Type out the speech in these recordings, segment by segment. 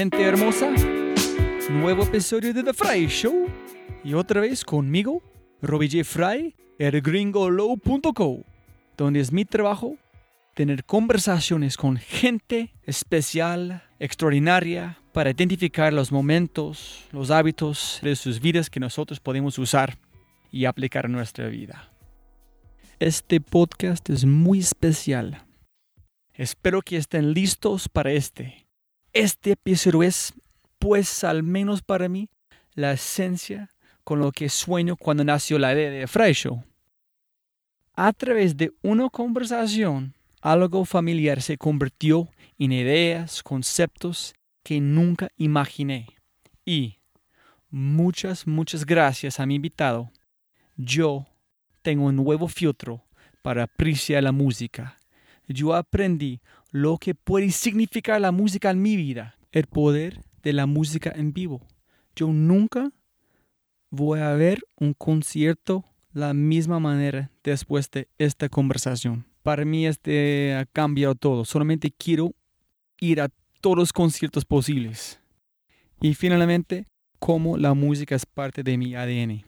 gente hermosa. Nuevo episodio de The Fry Show. Y otra vez conmigo, Robbie J. Fry, elgringolow.co, donde es mi trabajo tener conversaciones con gente especial, extraordinaria, para identificar los momentos, los hábitos de sus vidas que nosotros podemos usar y aplicar en nuestra vida. Este podcast es muy especial. Espero que estén listos para este este episodio es, pues al menos para mí, la esencia con lo que sueño cuando nació la idea de Fry Show. A través de una conversación, algo familiar se convirtió en ideas, conceptos que nunca imaginé. Y muchas, muchas gracias a mi invitado. Yo tengo un nuevo filtro para apreciar la música. Yo aprendí lo que puede significar la música en mi vida, el poder de la música en vivo. Yo nunca voy a ver un concierto la misma manera después de esta conversación. Para mí este ha cambiado todo. Solamente quiero ir a todos los conciertos posibles. Y finalmente, cómo la música es parte de mi ADN.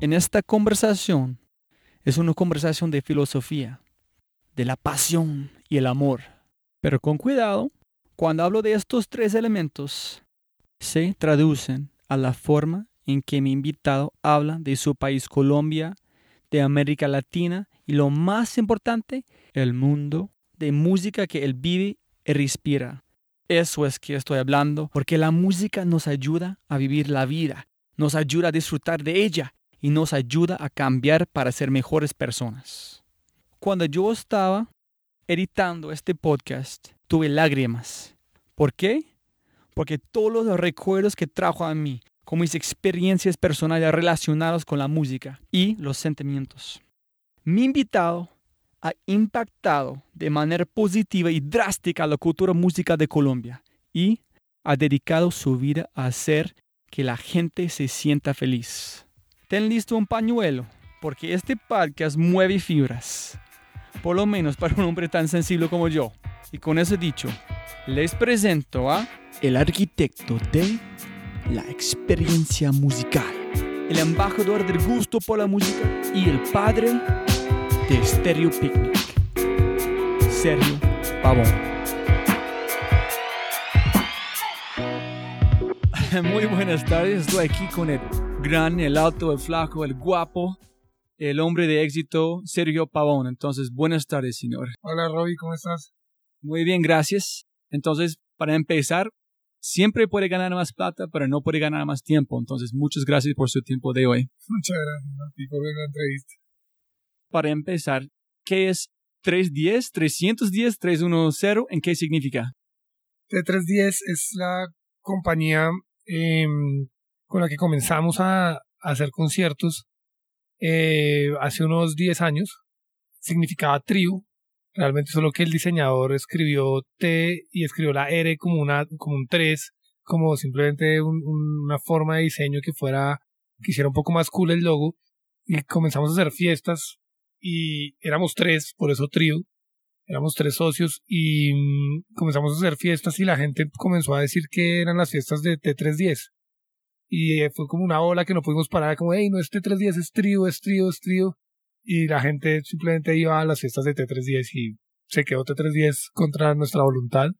En esta conversación es una conversación de filosofía, de la pasión y el amor pero con cuidado, cuando hablo de estos tres elementos, se traducen a la forma en que mi invitado habla de su país Colombia, de América Latina y lo más importante, el mundo de música que él vive y respira. Eso es que estoy hablando, porque la música nos ayuda a vivir la vida, nos ayuda a disfrutar de ella y nos ayuda a cambiar para ser mejores personas. Cuando yo estaba editando este podcast, tuve lágrimas. ¿Por qué? Porque todos los recuerdos que trajo a mí, como mis experiencias personales relacionadas con la música y los sentimientos. Mi invitado ha impactado de manera positiva y drástica la cultura música de Colombia y ha dedicado su vida a hacer que la gente se sienta feliz. Ten listo un pañuelo, porque este podcast mueve fibras, por lo menos para un hombre tan sensible como yo. Y con eso dicho, les presento a el arquitecto de la experiencia musical, el embajador del gusto por la música y el padre de Stereo Picnic, Sergio Pavón. Muy buenas tardes, estoy aquí con el gran, el alto, el flaco, el guapo, el hombre de éxito, Sergio Pavón. Entonces, buenas tardes, señor. Hola, Robbie, ¿cómo estás? Muy bien, gracias. Entonces, para empezar, siempre puede ganar más plata, pero no puede ganar más tiempo. Entonces, muchas gracias por su tiempo de hoy. Muchas gracias a ti por la entrevista. Para empezar, ¿qué es 310, 310, 310? ¿En qué significa? T310 es la compañía em, con la que comenzamos a, hacer conciertos eh, hace unos 10 años. Significaba trío. Realmente solo que el diseñador escribió T y escribió la R como, una, como un 3, como simplemente una forma de diseño que fuera, que hiciera un poco más cool el logo. Y comenzamos a hacer fiestas y éramos tres, por eso trío. Éramos tres socios y mm, comenzamos a hacer fiestas y la gente comenzó a decir que eran las fiestas de T310 y eh, fue como una ola que no pudimos parar, como, hey, no es T310, es trío, es trío, es trío. Y la gente simplemente iba a las fiestas de T310 y se quedó T310 contra nuestra voluntad.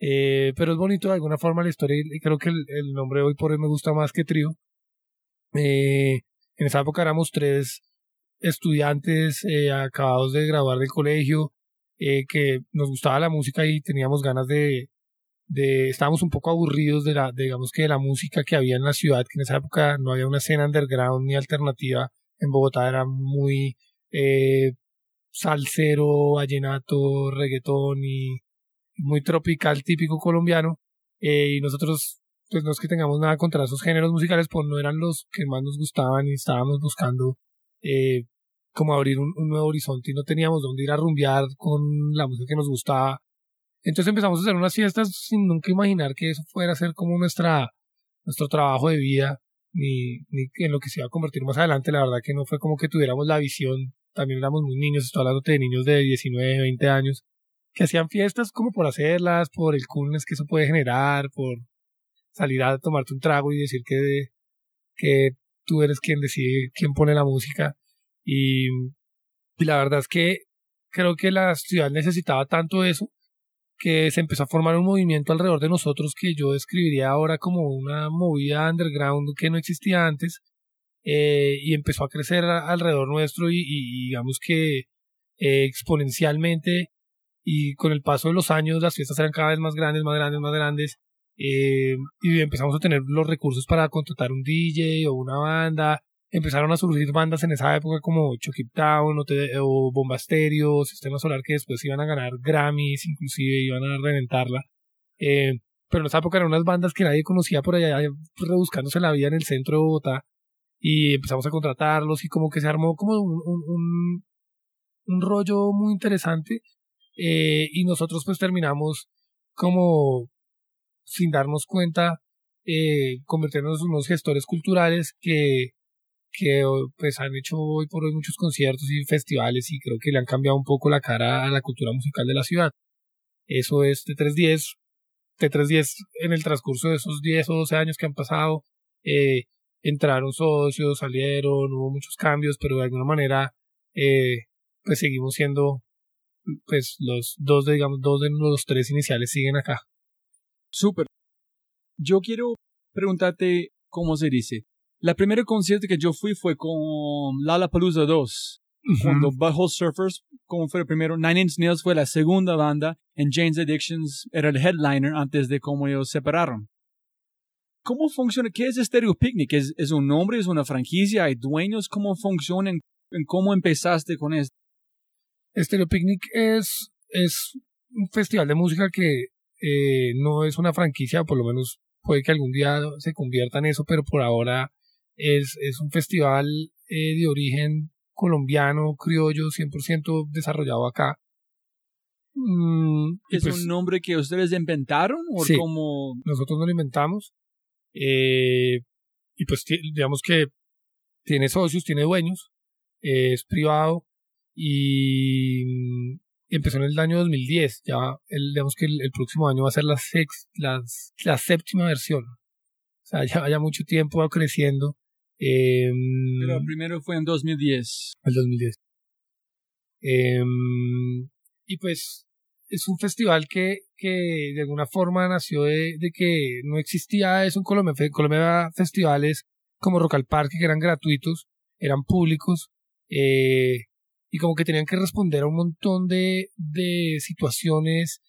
Eh, pero es bonito de alguna forma la historia y creo que el, nombre hoy por hoy me gusta más que trío. Eh, en esa época éramos tres estudiantes eh, acabados de graduar del colegio, que nos gustaba la música y teníamos ganas de, de, estábamos un poco aburridos de la, digamos que de la música que había en la ciudad, que en esa época no había una escena underground ni alternativa. En Bogotá era muy eh, salsero, vallenato, reggaetón y muy tropical, típico colombiano. Eh, y nosotros, pues no es que tengamos nada contra esos géneros musicales, pues no eran los que más nos gustaban y estábamos buscando eh, como abrir un, nuevo horizonte y no teníamos dónde ir a rumbear con la música que nos gustaba entonces empezamos a hacer unas fiestas sin nunca imaginar que eso fuera a ser como nuestra, nuestro trabajo de vida, ni, ni en lo que se iba a convertir más adelante. La verdad que no fue como que tuviéramos la visión, también éramos muy niños, estoy hablando de niños de 19, 20 años, que hacían fiestas como por hacerlas, por el coolness que eso puede generar, por salir a tomarte un trago y decir que, que tú eres quien decide quién pone la música. Y, y la verdad es que creo que la ciudad necesitaba tanto eso que se empezó a formar un movimiento alrededor de nosotros que yo describiría ahora como una movida underground que no existía antes eh, y empezó a crecer alrededor nuestro y, digamos que eh, exponencialmente y con el paso de los años las fiestas eran cada vez más grandes, más grandes, más grandes eh, y empezamos a tener los recursos para contratar un DJ o una banda empezaron a surgir bandas en esa época como Chucky Town o, o Bombasterio, Sistema Solar, que después iban a ganar Grammys, inclusive iban a reventarla. Eh, pero en esa época eran unas bandas que nadie conocía por allá, rebuscándose la vida en el centro de Bogotá. Y empezamos a contratarlos y como que se armó como un, un, un, rollo muy interesante. Eh, y nosotros pues terminamos como sin darnos cuenta, eh, convirtiéndonos en unos gestores culturales que que pues han hecho hoy por hoy muchos conciertos y festivales y creo que le han cambiado un poco la cara a la cultura musical de la ciudad. Eso es T310. T310 en el transcurso de esos 10 o 12 años que han pasado, eh, entraron socios, salieron, hubo muchos cambios, pero de alguna manera eh, pues seguimos siendo pues los dos de, digamos dos de los tres iniciales siguen acá. Súper. Yo quiero preguntarte cómo se dice la primera concierto que yo fui fue con Lollapalooza 2. Cuando Butthole Surfers, como fue el primero, Nine Inch Nails fue la segunda banda, en Jane's Addictions era el headliner antes de cómo ellos separaron. ¿Cómo funciona? ¿Qué es Stereo Picnic? ¿Es, ¿Es, un nombre? ¿Es una franquicia? ¿Hay dueños? ¿Cómo funciona? ¿En, cómo empezaste con esto? Stereo Picnic es, es un festival de música que eh, no es una franquicia, por lo menos puede que algún día se convierta en eso, pero por ahora es, es un festival eh, de origen colombiano, criollo, 100% desarrollado acá. Mm, ¿Es pues un nombre que ustedes inventaron o sí, como nosotros no lo inventamos? Eh, y pues digamos que tiene socios, tiene dueños, es privado y mm, empezó en el año 2010. Ya el, digamos que el, próximo año va a ser la, sex, la, la séptima versión. O sea, ya, ya mucho tiempo va creciendo. Eh, Pero primero fue en 2010. El 2010. Eh, y pues es un festival que, que de alguna forma nació de, de, que no existía eso en Colombia. En Colombia festivales como Rock al Parque que eran gratuitos, eran públicos, eh, y como que tenían que responder a un montón de, de situaciones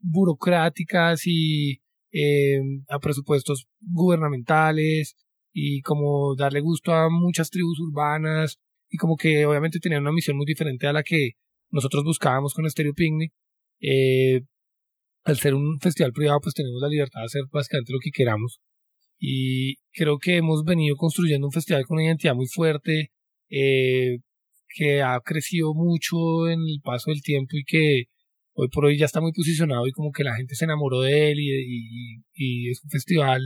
burocráticas y eh, a presupuestos gubernamentales y como darle gusto a muchas tribus urbanas y como que obviamente tenían una misión muy diferente a la que nosotros buscábamos con Stereo Picnic eh, al ser un festival privado, pues tenemos la libertad de hacer básicamente lo que queramos. Y creo que hemos venido construyendo un festival con una identidad muy fuerte, eh, que ha crecido mucho en el paso del tiempo y que hoy por hoy ya está muy posicionado y como que la gente se enamoró de él y, es un festival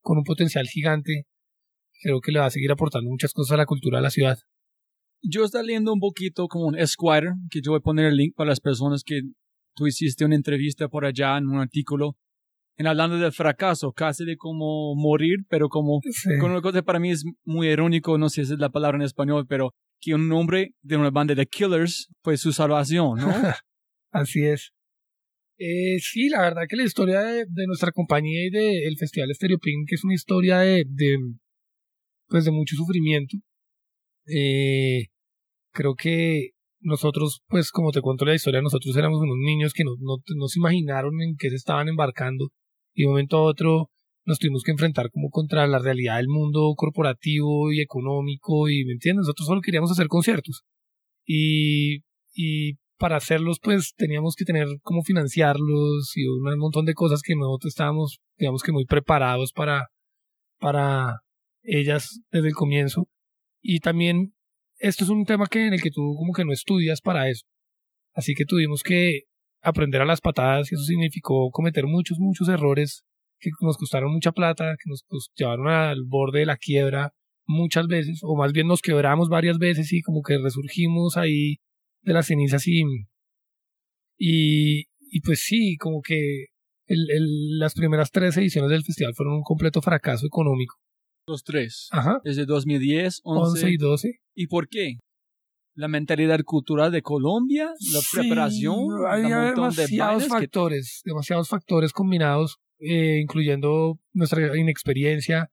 con un potencial gigante. Creo que le va a seguir aportando muchas cosas a la cultura de la ciudad. Yo estaba leyendo un poquito como un Esquire, que yo voy a poner el link para las personas que tú hiciste una entrevista por allá en un artículo, en hablando del fracaso, casi de como morir, pero como con una cosa para mí es muy irónico, no sé si es la palabra en español, pero que un nombre de una banda de Killers fue su salvación, ¿no? Así es. Eh, sí, la verdad que la historia de, nuestra compañía y del Festival Stereo Pink es una historia de, de, pues de mucho sufrimiento. Eh, creo que nosotros, pues como te cuento la historia, nosotros éramos unos niños que no, no, se imaginaron en qué se estaban embarcando y de un momento a otro nos tuvimos que enfrentar como contra la realidad del mundo corporativo y económico y, ¿me entiendes? Nosotros solo queríamos hacer conciertos y, y para hacerlos pues teníamos que tener cómo financiarlos y un montón de cosas que nosotros estábamos, digamos que muy preparados para, para ellas desde el comienzo y también esto es un tema que en el que tú como que no estudias para eso. Así que tuvimos que aprender a las patadas y eso significó cometer muchos, muchos errores que nos costaron mucha plata, que nos, llevaron al borde de la quiebra muchas veces, o más bien nos quebramos varias veces y como que resurgimos ahí de las cenizas y, y, y pues sí, como que el, el, las primeras tres ediciones del festival fueron un completo fracaso económico. Los tres. Ajá. Desde 2010, 11, y 12. ¿Y por qué? La mentalidad cultural de Colombia, la preparación, hay demasiados factores, demasiados factores combinados, eh, incluyendo nuestra inexperiencia,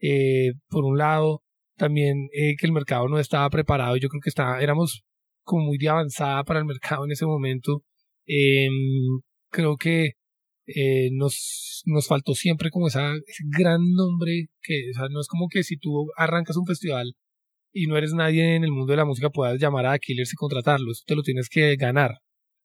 eh, por un lado, también eh, que el mercado no estaba preparado. Yo creo que está, éramos como muy de avanzada para el mercado en ese momento. Em, creo que eh, nos, nos faltó siempre como esa, ese gran nombre que, o sea, no es como que si tú arrancas un festival y no eres nadie en el mundo de la música puedas llamar a Killers y contratarlo, eso te lo tienes que ganar,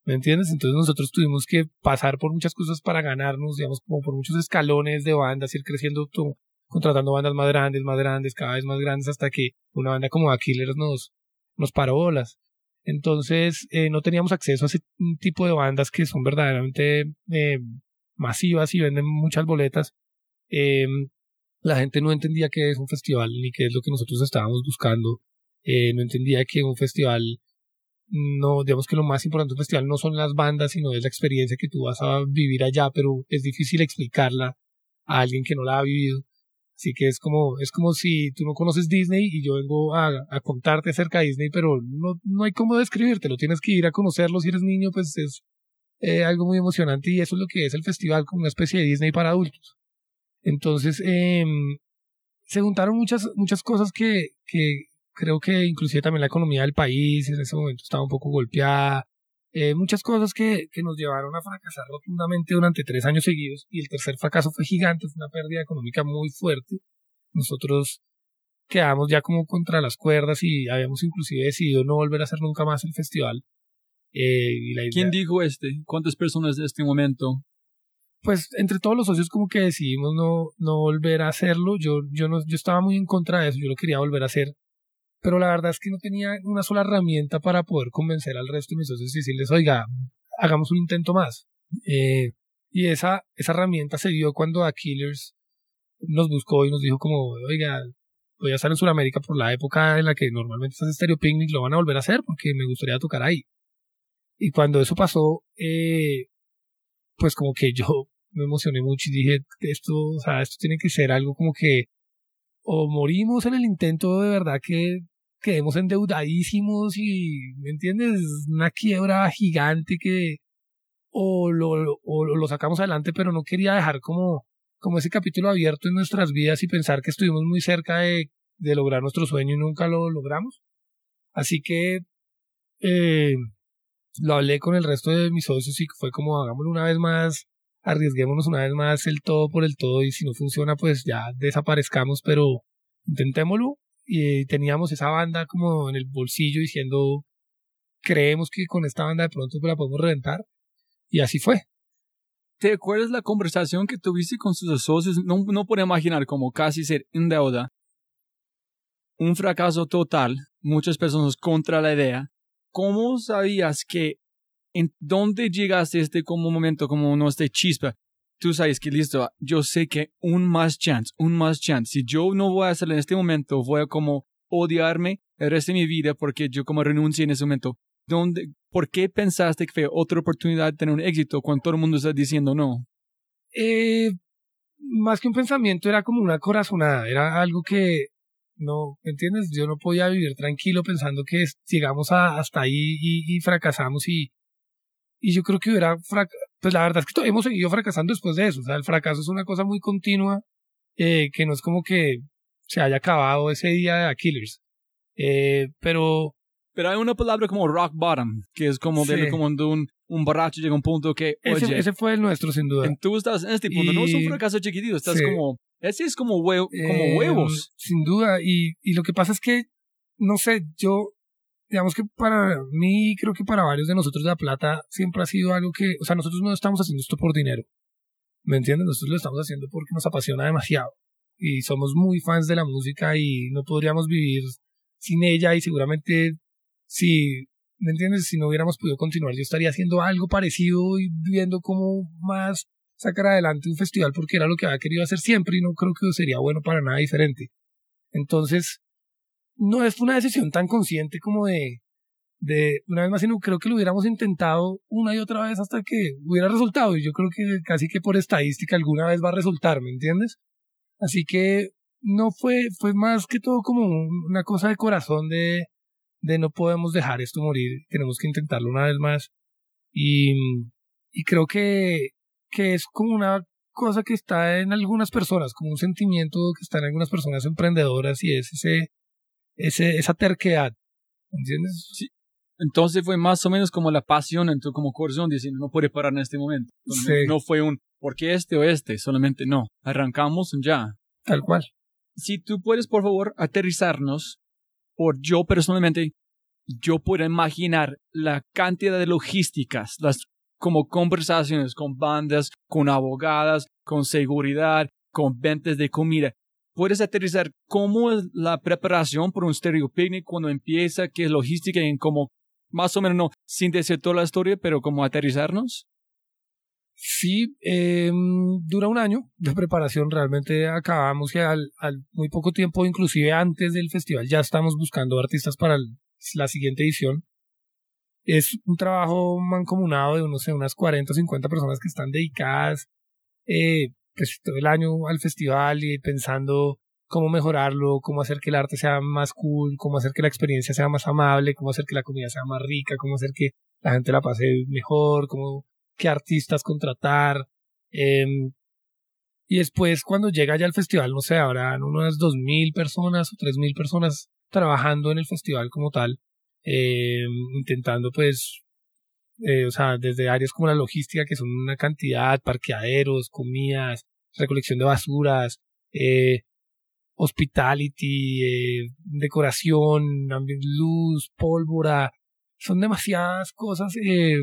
¿me entiendes? Entonces nosotros tuvimos que pasar por muchas cosas para ganarnos, digamos, como por muchos escalones de bandas, ir creciendo, tú, contratando bandas más grandes, más grandes, cada vez más grandes, hasta que una banda como A Killers nos, nos paró bolas. Entonces, eh, no teníamos acceso a ese tipo de bandas que son verdaderamente eh, masivas y venden muchas boletas, eh, la gente no entendía qué es un festival ni qué es lo que nosotros estábamos buscando. Eh, no entendía que un festival, no, digamos que lo más importante de un festival no son las bandas, sino es la experiencia que tú vas a vivir allá, pero es difícil explicarla a alguien que no la ha vivido. Así que es como, es como si tú no conoces Disney y yo vengo a, contarte acerca de Disney, pero no, no hay cómo describirte, lo tienes que ir a conocerlo si eres niño, pues es eh, algo muy emocionante y eso es lo que es el festival, como una especie de Disney para adultos. Entonces, eh, se juntaron muchas, muchas cosas que, que creo que inclusive también la economía del país en ese momento estaba un poco golpeada, eh, muchas cosas que, que nos llevaron a fracasar rotundamente durante tres años seguidos y el tercer fracaso fue gigante, fue una pérdida económica muy fuerte. Nosotros quedamos ya como contra las cuerdas y habíamos inclusive decidido no volver a hacer nunca más el festival eh, ¿Quién dijo este? ¿Cuántas personas de este momento? Pues entre todos los socios como que decidimos no, no volver a hacerlo. Yo, yo, no, yo estaba muy en contra de eso, yo lo quería volver a hacer. Pero la verdad es que no tenía una sola herramienta para poder convencer al resto de mis socios y decirles, oiga, hagamos un intento más. Eh, y esa, esa herramienta se dio cuando a nos buscó y nos dijo como, oiga, voy a estar en Sudamérica por la época en la que normalmente estás Stereo Picnic, lo van a volver a hacer porque me gustaría tocar ahí. Y cuando eso pasó, eh, pues como que yo me emocioné mucho y dije, esto, o sea, esto tiene que ser algo como que o morimos en el intento de verdad que quedemos endeudadísimos y, ¿me entiendes? Una quiebra gigante que o lo, o lo sacamos adelante, pero no quería dejar como, como ese capítulo abierto en nuestras vidas y pensar que estuvimos muy cerca de, de lograr nuestro sueño y nunca lo logramos. Así que eh, lo hablé con el resto de mis socios y fue como hagámoslo una vez más, arriesguémonos una vez más el todo por el todo y si no funciona pues ya desaparezcamos, pero intentémoslo y teníamos esa banda como en el bolsillo diciendo creemos que con esta banda de pronto la podemos reventar y así fue. ¿Te acuerdas la conversación que tuviste con sus socios? No, no puedo imaginar como casi ser en deuda. Un fracaso total, muchas personas contra la idea. ¿Cómo sabías que en dónde llegaste este como momento, como no este chispa? Tú sabes que listo, yo sé que un más chance, un más chance. Si yo no voy a hacerlo en este momento, voy a como odiarme el resto de mi vida porque yo como renuncié en ese momento. ¿Dónde, ¿Por qué pensaste que fue otra oportunidad de tener un éxito cuando todo el mundo está diciendo no? Eh, más que un pensamiento, era como una corazonada. Era algo que no, ¿me entiendes? Yo no podía vivir tranquilo pensando que llegamos hasta ahí y, fracasamos y, y yo creo que hubiera, pues la verdad es que hemos seguido fracasando después de eso, o sea, el fracaso es una cosa muy continua, eh, que no es como que se haya acabado ese día de Killers, eh, pero... Pero hay una palabra como rock bottom, que es como, de, como de un, un borracho llega a un punto que, oye, ese, fue el nuestro, sin duda. Tú estás en este punto, no es un fracaso chiquitito, estás como ese es como, como eh, huevos. Sin duda. Y, y lo que pasa es que, no sé, yo, digamos que para mí, creo que para varios de nosotros La Plata siempre ha sido algo que, o sea, nosotros no estamos haciendo esto por dinero. ¿Me entiendes? Nosotros lo estamos haciendo porque nos apasiona demasiado. Y somos muy fans de la música y no podríamos vivir sin ella y seguramente si, ¿me entiendes? Si no hubiéramos podido continuar, yo estaría haciendo algo parecido y viendo cómo más sacar adelante un festival porque era lo que había querido hacer siempre y no creo que sería bueno para nada diferente. Entonces, no es una decisión tan consciente como de, de una vez más, sino creo que lo hubiéramos intentado una y otra vez hasta que hubiera resultado y yo creo que casi que por estadística alguna vez va a resultar, ¿me entiendes? Así que no fue, fue más que todo como una cosa de corazón de, de no podemos dejar esto morir, tenemos que intentarlo una vez más. Y, y creo que que es como una cosa que está en algunas personas, como un sentimiento que está en algunas personas emprendedoras y es ese, ese esa terquedad, ¿entiendes? Sí. Entonces fue más o menos como la pasión en tu como corazón diciendo no puede parar en este momento. No fue un ¿por qué este o este? Solamente no. Arrancamos ya. Tal cual. Si tú puedes por favor aterrizarnos por yo personalmente yo puedo imaginar la cantidad de logísticas, las como conversaciones con bandas, con abogadas, con seguridad, con ventas de comida. Puedes aterrizar cómo es la preparación por un stereo picnic cuando empieza, qué es logística en como más o menos no sin decir toda la historia, pero como aterrizarnos. Sí, em, dura un año de preparación. Realmente acabamos y al, al, muy poco tiempo, inclusive antes del festival, ya estamos buscando artistas para la siguiente edición es un trabajo mancomunado de unos, unas 40 o 50 personas que están dedicadas eh, pues, todo el año al festival y pensando cómo mejorarlo, cómo hacer que el arte sea más cool, cómo hacer que la experiencia sea más amable, cómo hacer que la comida sea más rica, cómo hacer que la gente la pase mejor, cómo qué artistas contratar. Em, y después cuando llega ya al festival, no sé, habrán unas 2.000 personas o 3.000 personas trabajando en el festival como tal eh, intentando pues, eh, o sea, desde áreas como la logística, que son una cantidad, parqueaderos, comidas, recolección de basuras, eh, hospitality, eh, decoración, luz, pólvora, son demasiadas cosas eh,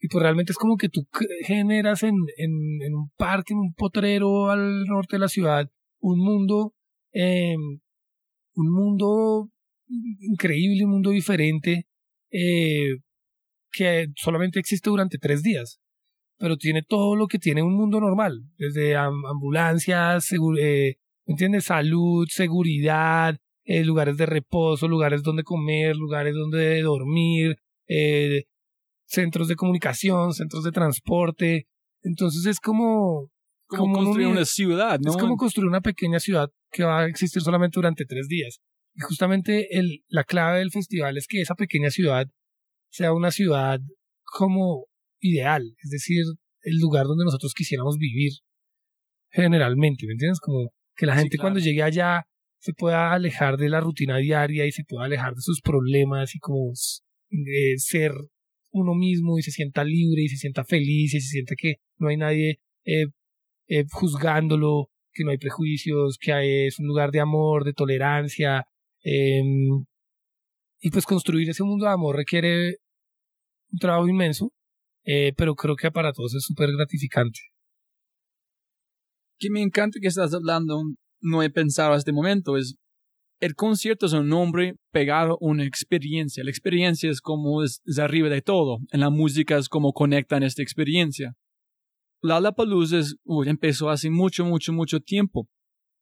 y pues realmente es como que tú generas en, en, en, un parque, en un potrero al norte de la ciudad, un mundo, eh, un mundo increíble, un mundo diferente, eh, que solamente existe durante tres días, pero tiene todo lo que tiene un mundo normal, desde ambulancias, eh, ¿entiendes? Salud, seguridad, eh, lugares de reposo, lugares donde comer, lugares donde dormir, eh, centros de comunicación, centros de transporte. Entonces es como... Como, construir una ciudad, ¿no? Es como construir una pequeña ciudad que va a existir solamente durante tres días. Y justamente el, la clave del festival es que esa pequeña ciudad sea una ciudad como ideal, es decir, el lugar donde nosotros quisiéramos vivir generalmente, ¿me entiendes? Como que la gente cuando llegue allá se pueda alejar de la rutina diaria y se pueda alejar de sus problemas y como eh, ser uno mismo y se sienta libre y se sienta feliz y se sienta que no hay nadie eh, eh, juzgándolo, que no hay prejuicios, que es un lugar de amor, de tolerancia. Em, y pues construir ese mundo de amor requiere un trabajo inmenso, pero creo que para todos es súper gratificante. Que me encanta que estás hablando, no he pensado hasta este momento, es el concierto es un nombre pegado a una experiencia. La experiencia es como es, arriba de todo. En la música es como conectan esta experiencia. Lollapalooza es, empezó hace mucho, mucho, mucho tiempo.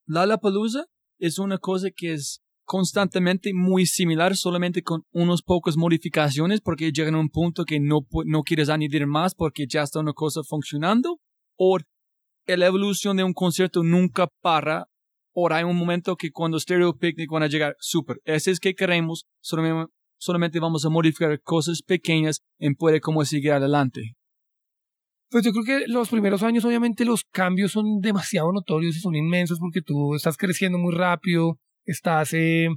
Lollapalooza es una cosa que es constantemente muy similar, solamente con unos pocas modificaciones, porque llegan a un punto que no, no quieres añadir más porque ya está una cosa funcionando. O la evolución de un concierto nunca para Ahora hay un momento que cuando Stereo Picnic van a llegar, súper, ese es que queremos, solamente, solamente vamos a modificar cosas pequeñas en puede como seguir adelante. Pues yo creo que los primeros años obviamente los cambios son demasiado notorios y son inmensos porque tú estás creciendo muy rápido, estás eh,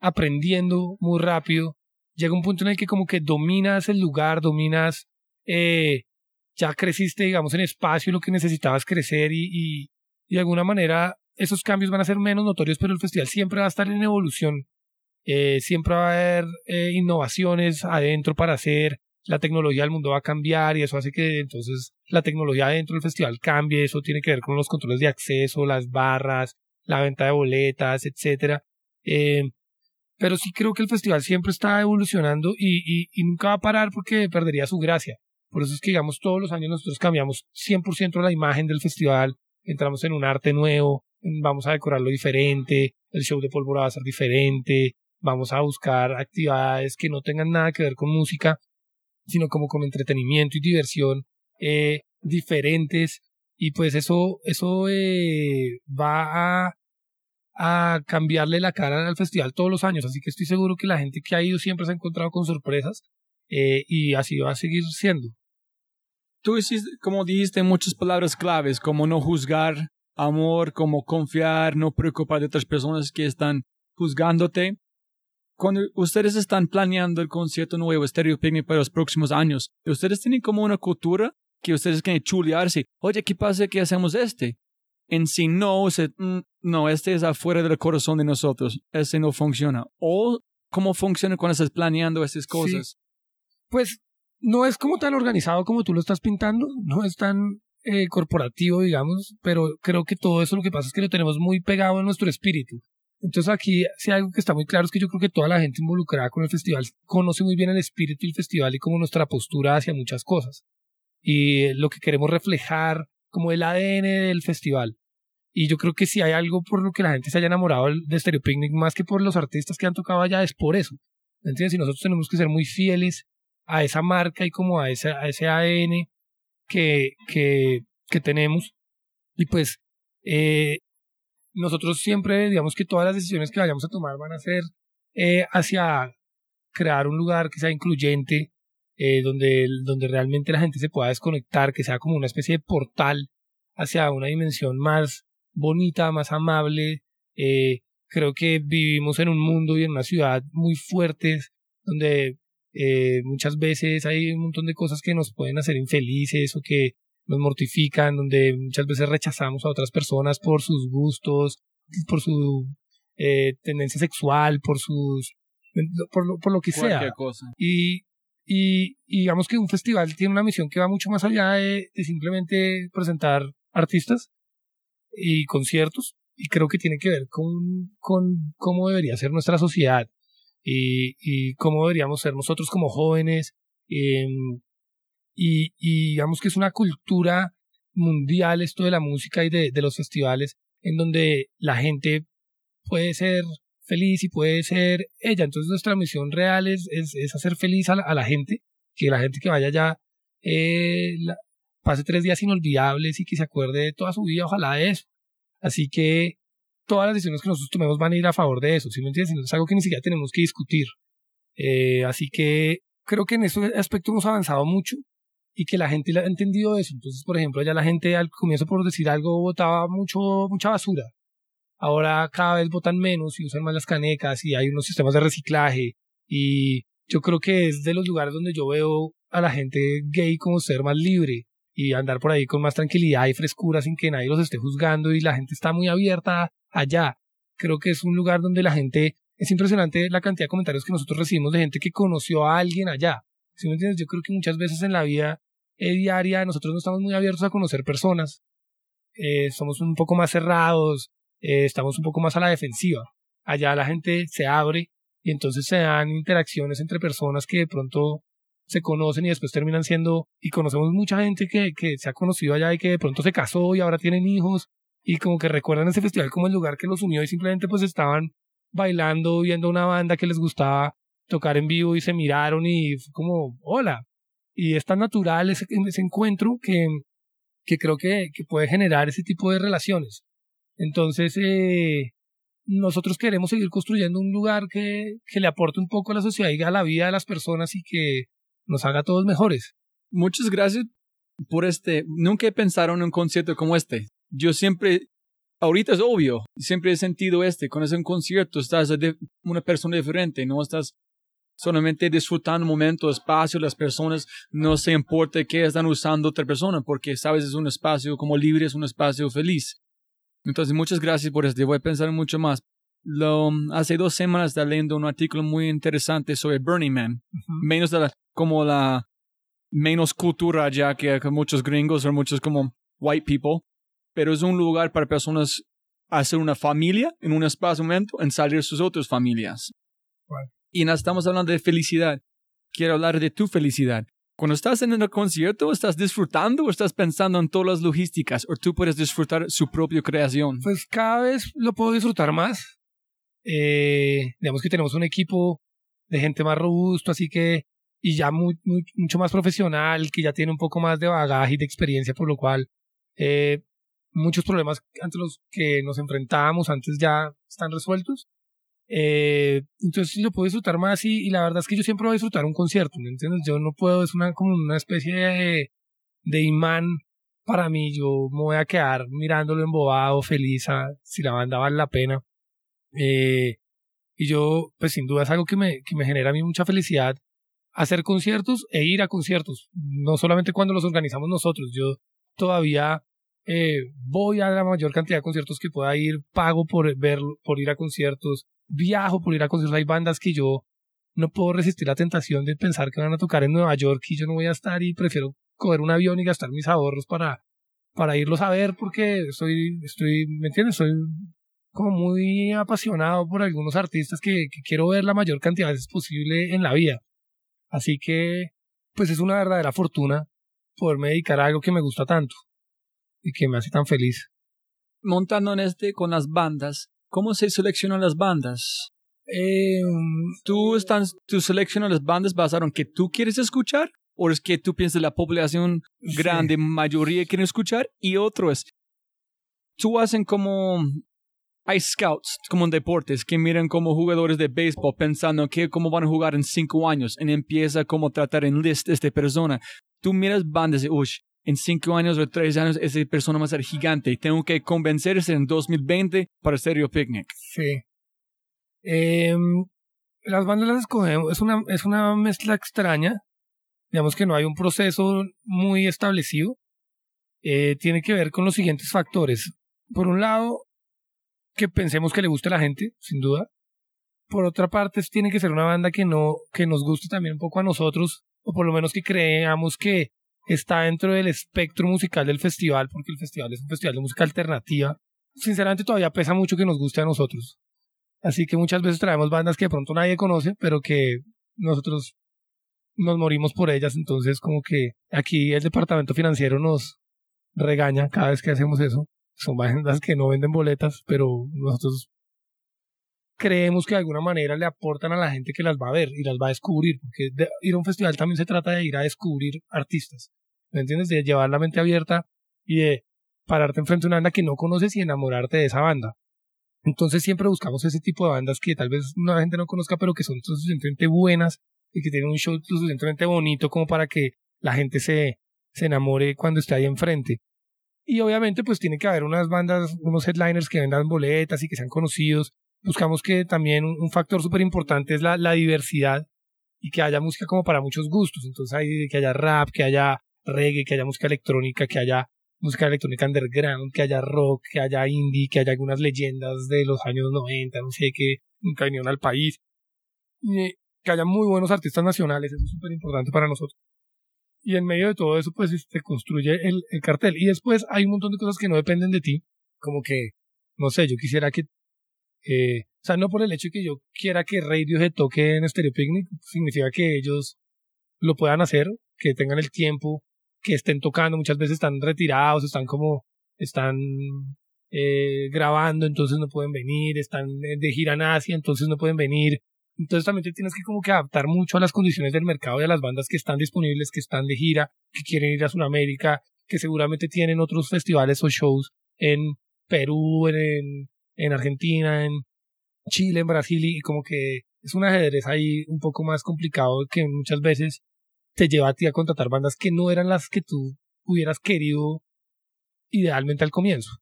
aprendiendo muy rápido. Llega un punto en el que como que dominas el lugar, dominas, eh, ya creciste digamos en espacio lo que necesitabas crecer y, y, de alguna manera esos cambios van a ser menos notorios, pero el festival siempre va a estar en evolución. Eh, siempre va a haber eh, innovaciones adentro para hacer. La tecnología del mundo va a cambiar y eso hace que entonces la tecnología dentro del festival cambie. Eso tiene que ver con los controles de acceso, las barras, la venta de boletas, etcétera. Eh, pero sí creo que el festival siempre está evolucionando y, nunca va a parar porque perdería su gracia. Por eso es que, digamos, todos los años nosotros cambiamos 100% la imagen del festival, entramos en un arte nuevo, vamos a decorarlo diferente, el show de pólvora va a ser diferente, vamos a buscar actividades que no tengan nada que ver con música, sino como con entretenimiento y diversión eh, diferentes. Y pues eso, eso eh, va a, a cambiarle la cara al festival todos los años. Así que estoy seguro que la gente que ha ido siempre se ha encontrado con sorpresas eh, y así va a seguir siendo. Tú hiciste, como dijiste, muchas palabras claves, como no juzgar, amor, como confiar, no preocupar de otras personas que están juzgándote. Cuando ustedes están planeando el concierto nuevo Stereo Picnic para los próximos años, ustedes tienen como una cultura que ustedes quieren chulearse. Oye, ¿qué pasa que hacemos este? En sí no, mm, no, este es afuera del corazón de nosotros. Este no funciona. O cómo funciona cuando estás planeando esas cosas. Pues no es como tan organizado como tú lo estás pintando, no es tan eh, corporativo, digamos, pero creo que todo eso lo que pasa es que lo tenemos muy pegado en nuestro espíritu. Entonces aquí si algo que está muy claro es que yo creo que toda la gente involucrada con el festival conoce muy bien el espíritu del festival y como nuestra postura hacia muchas cosas. Y lo que queremos reflejar como el ADN del festival. Y yo creo que si hay algo por lo que la gente se haya enamorado de Stereo Picnic más que por los artistas que han tocado allá es por eso. ¿Entiendes? Y nosotros tenemos que ser muy fieles a esa marca y como a ese, a ese ADN que, que, que tenemos. Y pues eh, nosotros siempre, digamos que todas las decisiones que vayamos a tomar van a ser eh, hacia crear un lugar que sea incluyente, eh, donde, donde realmente la gente se pueda desconectar, que sea como una especie de portal hacia una dimensión más bonita, más amable. creo que vivimos en un mundo y en una ciudad muy fuertes, donde eh, muchas veces hay un montón de cosas que nos pueden hacer infelices o que nos mortifican, donde muchas veces rechazamos a otras personas por sus gustos, por su eh, tendencia sexual, por sus por lo, por lo que sea. Y, y, digamos que un festival tiene una misión que va mucho más allá de, de simplemente presentar artistas y conciertos, y creo que tiene que ver con, con cómo debería ser nuestra sociedad y, y cómo deberíamos ser nosotros como jóvenes. Em, y, y digamos que es una cultura mundial esto de la música y de, de los festivales en donde la gente puede ser feliz y puede ser ella. Entonces nuestra misión real es, es, hacer feliz a la, a la, gente, que la gente que vaya allá eh, pase tres días inolvidables y que se acuerde de toda su vida, ojalá de eso. Así que todas las decisiones que nosotros tomemos van a ir a favor de eso, ¿sí me entiendes? Es algo que ni siquiera tenemos que discutir. Eh, así que creo que en ese aspecto hemos avanzado mucho y que la gente ha entendido eso. Entonces, por ejemplo, ya la gente al comienzo por decir algo votaba mucho, mucha basura. Ahora cada vez votan menos y usan más las canecas y hay unos sistemas de reciclaje y yo creo que es de los lugares donde yo veo a la gente gay como ser más libre y andar por ahí con más tranquilidad y frescura sin que nadie los esté juzgando y la gente está muy abierta allá. Creo que es un lugar donde la gente es impresionante la cantidad de comentarios que nosotros recibimos de gente que conoció a alguien allá. Si me entiendes? Yo creo que muchas veces en la vida eh, diaria nosotros no estamos muy abiertos a conocer personas. Eh, somos un poco más cerrados, eh, estamos un poco más a la defensiva. Allá la gente se abre y entonces se dan interacciones entre personas que de pronto se conocen y después terminan siendo, y conocemos mucha gente que, que se ha conocido allá y que de pronto se casó y ahora tienen hijos y como que recuerdan ese festival como el lugar que los unió y simplemente pues estaban bailando, viendo una banda que les gustaba tocar en vivo y se miraron y fue como, hola. Y es tan natural ese, ese encuentro que, que creo que, que puede generar ese tipo de relaciones. Entonces, eh, nosotros queremos seguir construyendo un lugar que, que le aporte un poco a la sociedad y a la vida de las personas y que nos haga todos mejores. Muchas gracias por este. Nunca he pensado en un concierto como este. Yo siempre, ahorita es obvio, siempre he sentido este. Cuando es un concierto, estás una persona diferente, no estás solamente disfrutando momento, espacio, las personas, no se importa qué están usando otra persona, porque sabes, es un espacio como libre, es un espacio feliz. Entonces, muchas gracias por esto. Voy a pensar mucho más. Lo, hace dos semanas estaba leyendo un artículo muy interesante sobre Burning Man. Menos de la, como la menos cultura ya que, muchos gringos o muchos como white people. Pero es un lugar para personas hacer una familia en un espacio momento en salir sus otras familias. Y no estamos hablando de felicidad. Quiero hablar de tu felicidad. Cuando estás en el concierto, ¿estás disfrutando o estás pensando en todas las logísticas? ¿O tú puedes disfrutar su propia creación? Pues cada vez lo puedo disfrutar más. Eh, digamos que tenemos un equipo de gente más robusto, así que, y ya mucho más profesional, que ya tiene un poco más de bagaje y de experiencia, por lo cual eh, muchos problemas ante los que nos enfrentábamos antes ya están resueltos. Eh, entonces lo puedo disfrutar más y, la verdad es que yo siempre voy a disfrutar un concierto, ¿me entiendes? Yo no puedo, es una como una especie de, de imán para mí, yo me voy a quedar mirándolo embobado, feliz, a, si la banda vale la pena. Eh, y yo, pues sin duda es algo que me, que me genera a mí mucha felicidad hacer conciertos e ir a conciertos, no solamente cuando los organizamos nosotros, yo todavía eh, voy a la mayor cantidad de conciertos que pueda ir, pago por ver, por ir a conciertos, viajo por ir a conciertos. Hay bandas que yo no puedo resistir la tentación de pensar que van a tocar en Nueva York y yo no voy a estar y prefiero coger un avión y gastar mis ahorros para, para irlos a ver porque estoy, estoy, ¿me entiendes? Soy como muy apasionado por algunos artistas que, que quiero ver la mayor cantidad de veces posible en la vida. Así que, pues es una verdadera fortuna poderme dedicar a algo que me gusta tanto y que me hace tan feliz. Montando en este con las bandas, ¿cómo se seleccionan las bandas? Eh, ¿Tú, estás, ¿Tú seleccionas las bandas basadas en que tú quieres escuchar? ¿O es que tú piensas la población grande, mayoría quiere escuchar? Y otro es, tú hacen como hay scouts como en deportes que miran como jugadores de béisbol pensando que cómo van a jugar en cinco años y empieza como tratar en list esta persona. Tú miras bandas de, uy, en cinco años o tres años esa persona va a ser gigante tengo que convencerse en 2020 para Stereo Picnic. Sí. Em, las bandas las escogemos, es una, es una mezcla extraña. Digamos que no hay un proceso muy establecido. Eh, tiene que ver con los siguientes factores. Por un lado, que pensemos que le guste a la gente, sin duda. Por otra parte, tiene que ser una banda que no, que nos guste también un poco a nosotros, o por lo menos que creamos que está dentro del espectro musical del festival, porque el festival es un festival de música alternativa. Sinceramente todavía pesa mucho que nos guste a nosotros. Así que muchas veces traemos bandas que de pronto nadie conoce, pero que nosotros nos morimos por ellas. Entonces, como que aquí el departamento financiero nos regaña cada vez que hacemos eso. Son bandas que no venden boletas, pero nosotros creemos que de alguna manera le aportan a la gente que las va a ver y las va a descubrir. Porque ir a un festival también se trata de ir a descubrir artistas. ¿Me entiendes? De llevar la mente abierta y de pararte enfrente de una banda que no conoces y enamorarte de esa banda. Entonces siempre buscamos ese tipo de bandas que tal vez una gente no conozca, pero que son suficientemente buenas y que tienen un show suficientemente bonito como para que la gente se, se enamore cuando esté ahí enfrente. Y obviamente pues tiene que haber unas bandas, unos headliners que vendan boletas y que sean conocidos. Buscamos que también un factor súper importante es la, la diversidad y que haya música como para muchos gustos. Entonces hay que haya rap, que haya reggae, que haya música electrónica, que haya música electrónica underground, que haya rock, que haya indie, que haya algunas leyendas de los años 90, no sé, que nunca vinieron al país. Y que haya muy buenos artistas nacionales, eso es súper importante para nosotros. Y en medio de todo eso, pues se construye el, el, cartel. Y después hay un montón de cosas que no dependen de ti, como que, no sé, yo quisiera que, eh, o sea, no por el hecho de que yo quiera que se toque en Stereo Picnic, significa que ellos lo puedan hacer, que tengan el tiempo, que estén tocando, muchas veces están retirados, están como, están eh, grabando, entonces no pueden venir, están de gira en Asia, entonces no pueden venir. Entonces también te tienes que como que adaptar mucho a las condiciones del mercado y a las bandas que están disponibles, que están de gira, que quieren ir a Sudamérica, que seguramente tienen otros festivales o shows en Perú, en, en Argentina, en Chile, en Brasil, y como que es un ajedrez ahí un poco más complicado que muchas veces te lleva a ti a contratar bandas que no eran las que tú hubieras querido idealmente al comienzo.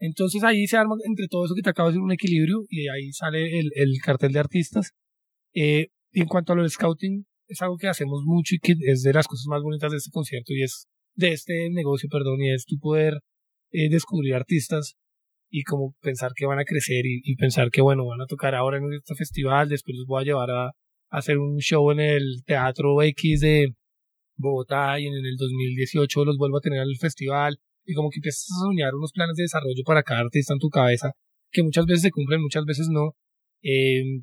Entonces ahí se arma entre todo eso que te acabo de decir un equilibrio y ahí sale el, el cartel de artistas. Eh, y en cuanto a lo scouting, es algo que hacemos mucho y que es de las cosas más bonitas de este concierto y es de este negocio, perdón, y es tu poder eh, descubrir artistas y como pensar que van a crecer y, y, pensar que bueno, van a tocar ahora en este festival, después los voy a llevar a, hacer un show en el Teatro X de Bogotá y en el 2018 los vuelvo a tener al festival y como que empiezas a soñar unos planes de desarrollo para cada artista en tu cabeza que muchas veces se cumplen, muchas veces no. Eh,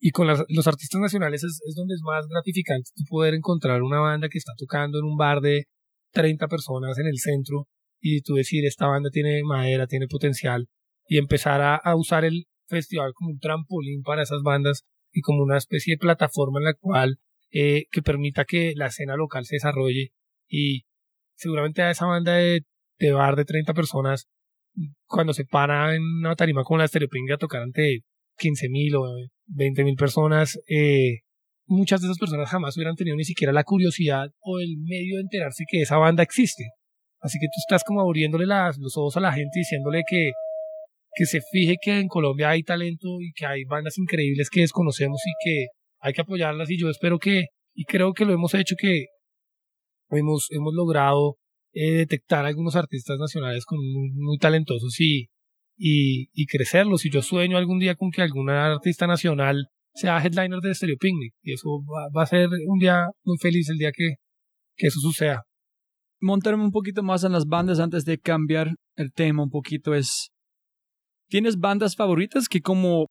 y con los artistas nacionales es, es, donde es más gratificante poder encontrar una banda que está tocando en un bar de 30 personas en el centro y tú decir, esta banda tiene madera, tiene potencial y empezar a, a usar el festival como un trampolín para esas bandas y como una especie de plataforma en la cual eh, que permita que la escena local se desarrolle y seguramente a esa banda de, de bar de 30 personas cuando se para en una tarima como la Estereopinga a tocar ante 15.000 o 20.000 personas eh, muchas de esas personas jamás hubieran tenido ni siquiera la curiosidad o el medio de enterarse que esa banda existe. Así que tú estás como abriéndole las, los ojos a la gente diciéndole que que se fije que en Colombia hay talento y que hay bandas increíbles que desconocemos y que hay que apoyarlas y yo espero que, y creo que lo hemos hecho, que hemos, hemos logrado eh, detectar algunos artistas nacionales con muy, talentosos y, y, y, crecerlos. Y yo sueño algún día con que algún artista nacional sea headliner de Stereo Picnic. Y eso va, va, a ser un día muy feliz el día que, que eso suceda. Montarme un poquito más en las bandas antes de cambiar el tema un poquito es ¿Tienes bandas favoritas que como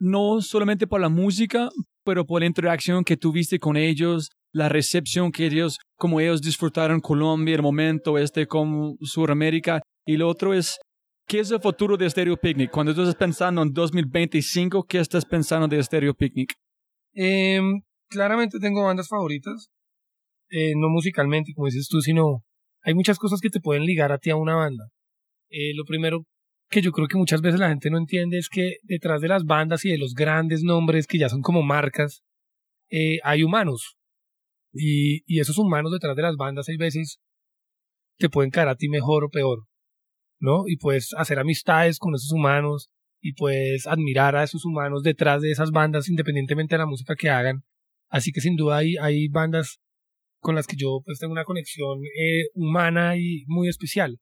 no solamente por la música, pero por la interacción que tuviste con ellos, la recepción que ellos, como ellos disfrutaron Colombia, el momento este con Sudamérica, y lo otro es, ¿qué es el futuro de Stereo Picnic? Cuando tú estás pensando en 2025, ¿qué estás pensando de Stereo Picnic? Eh, claramente tengo bandas favoritas, eh, no musicalmente, como dices tú, sino hay muchas cosas que te pueden ligar a ti a una banda. Eh, lo primero que yo creo que muchas veces la gente no entiende es que detrás de las bandas y de los grandes nombres que ya son como marcas, eh, hay humanos. Y, y esos humanos detrás de las bandas hay veces te pueden caer a ti mejor o peor, ¿no? Y puedes hacer amistades con esos humanos y puedes admirar a esos humanos detrás de esas bandas independientemente de la música que hagan. Así que sin duda hay, hay bandas con las que yo pues tengo una conexión eh, humana y muy especial,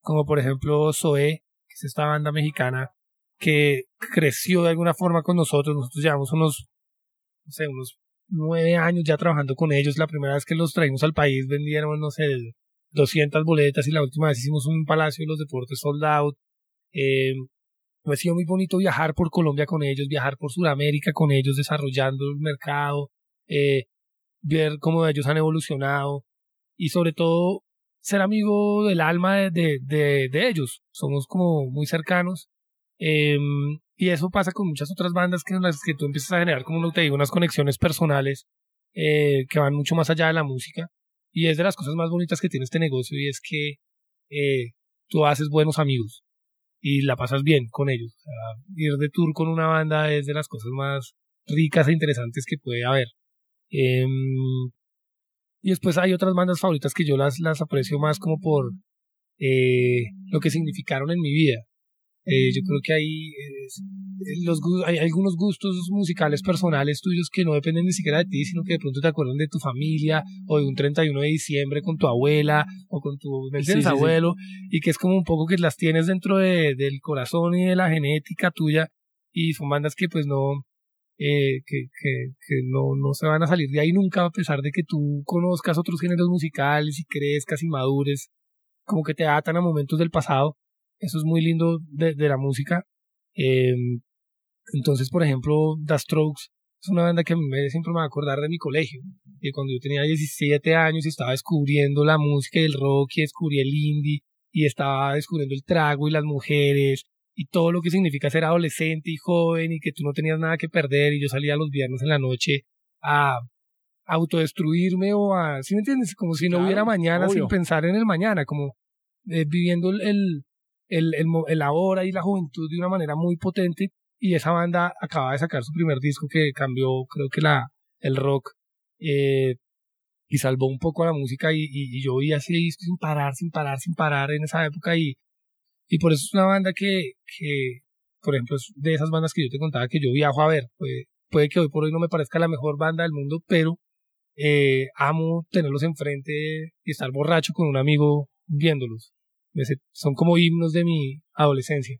como por ejemplo Zoe, que es esta banda mexicana que creció de alguna forma con nosotros. Nosotros llevamos unos, no sé, unos nueve años ya trabajando con ellos. La primera vez que los traímos al país vendieron, no sé, 200 boletas y la última vez hicimos un palacio de los deportes sold out. Eh, ha sido muy bonito viajar por Colombia con ellos, viajar por Sudamérica con ellos, desarrollando el mercado, eh, ver cómo ellos han evolucionado y sobre todo ser amigo del alma de, de, de, ellos. Somos como muy cercanos. Eh, y eso pasa con muchas otras bandas que en las que tú empiezas a generar, como te digo, unas conexiones personales eh, que van mucho más allá de la música. Y es de las cosas más bonitas que tiene este negocio y es que eh, tú haces buenos amigos y la pasas bien con ellos. ir de tour con una banda es de las cosas más ricas e interesantes que puede haber. Em, y después hay otras bandas favoritas que yo las, las aprecio más como por eh, lo que significaron en mi vida. Eh, yo creo que hay, los, hay algunos gustos musicales personales tuyos que no dependen ni siquiera de ti, sino que de pronto te acuerdan de tu familia o de un 31 de diciembre con tu abuela o con tu abuelo y que es como un poco que las tienes dentro de, del corazón y de la genética tuya y son bandas que pues no, eh, que, que, que no, no se van a salir de ahí nunca a pesar de que tú conozcas otros géneros musicales y crezcas y madures, como que te atan a momentos del pasado eso es muy lindo de, de la música. Eh, entonces, por ejemplo, The Strokes es una banda que me, siempre me va a acordar de mi colegio. Y cuando yo tenía 17 años y estaba descubriendo la música del rock y descubrí el indie y estaba descubriendo el trago y las mujeres y todo lo que significa ser adolescente y joven y que tú no tenías nada que perder y yo salía los viernes en la noche a autodestruirme o a, ¿sí me entiendes? Como si no hubiera mañana sin pensar en el mañana, como eh, viviendo el, el, el, el ahora y la juventud de una manera muy potente y esa banda acaba de sacar su primer disco que cambió creo que la el rock eh, y salvó un poco a la música y, y, yo oí así sin parar, sin parar, sin parar en esa época y, y por eso es una banda que, que, por ejemplo, es de esas bandas que yo te contaba que yo viajo a ver. Puede, puede que hoy por hoy no me parezca la mejor banda del mundo, pero eh, amo tenerlos enfrente y estar borracho con un amigo viéndolos son como himnos de mi adolescencia.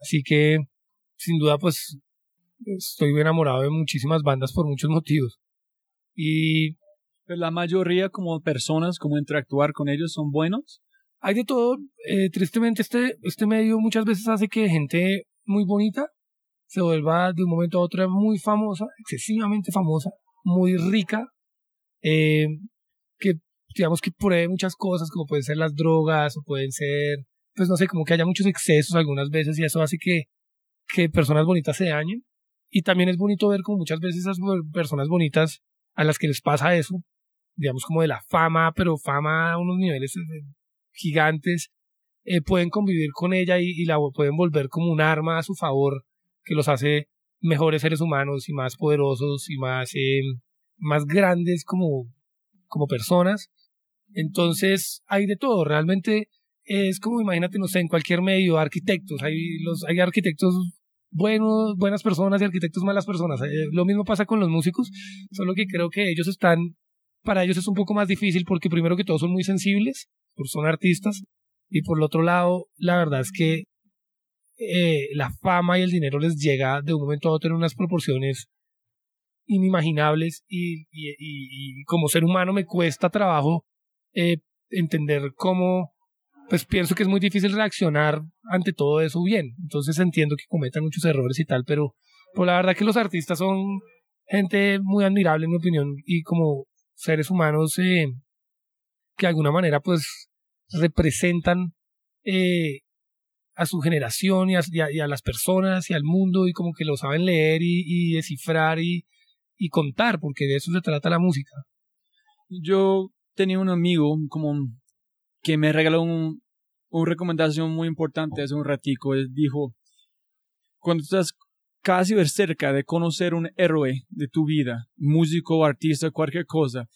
Así que, sin duda, pues estoy enamorado de muchísimas bandas por muchos motivos. Y pues, la mayoría como personas, como interactuar con ellos, son buenos. Hay de todo. Eh, tristemente este, este medio muchas veces hace que gente muy bonita se vuelva de un momento a otro muy famosa, excesivamente famosa, muy rica, eh, digamos que pruebe muchas cosas, como pueden ser las drogas o pueden ser, pues no sé, como que haya muchos excesos algunas veces y eso hace que, que personas bonitas se dañen. Y también es bonito ver como muchas veces esas personas bonitas a las que les pasa eso, digamos como de la fama, pero fama a unos niveles eh, gigantes, eh, pueden convivir con ella y, la pueden volver como un arma a su favor que los hace mejores seres humanos y más poderosos y más, eh, más grandes como, como personas entonces hay de todo, realmente es como imagínate, no sé, en cualquier medio, arquitectos, hay, los, hay arquitectos buenos, buenas personas y arquitectos malas personas. Eh, lo mismo pasa con los músicos, solo que creo que ellos están, para ellos es un poco más difícil porque primero que todos son muy sensibles, son artistas, y por el otro lado, la verdad es que eh, la fama y el dinero les llega de un momento a otro en unas proporciones inimaginables y, y, y como ser humano me cuesta trabajo eh, entender cómo, pues pienso que es muy difícil reaccionar ante todo eso bien. Entonces entiendo que cometan muchos errores y tal, pero pues la verdad que los artistas son gente muy admirable en mi opinión y como seres humanos eh, que de alguna manera pues representan eh, a su generación y a, las personas y al mundo y como que lo saben leer y, y descifrar y contar porque de eso se trata la música. Yo tenía un amigo como que me regaló un, una recomendación muy importante hace un ratico. Él dijo, cuando estás casi cerca de conocer un héroe de tu vida, músico, artista, cualquier cosa,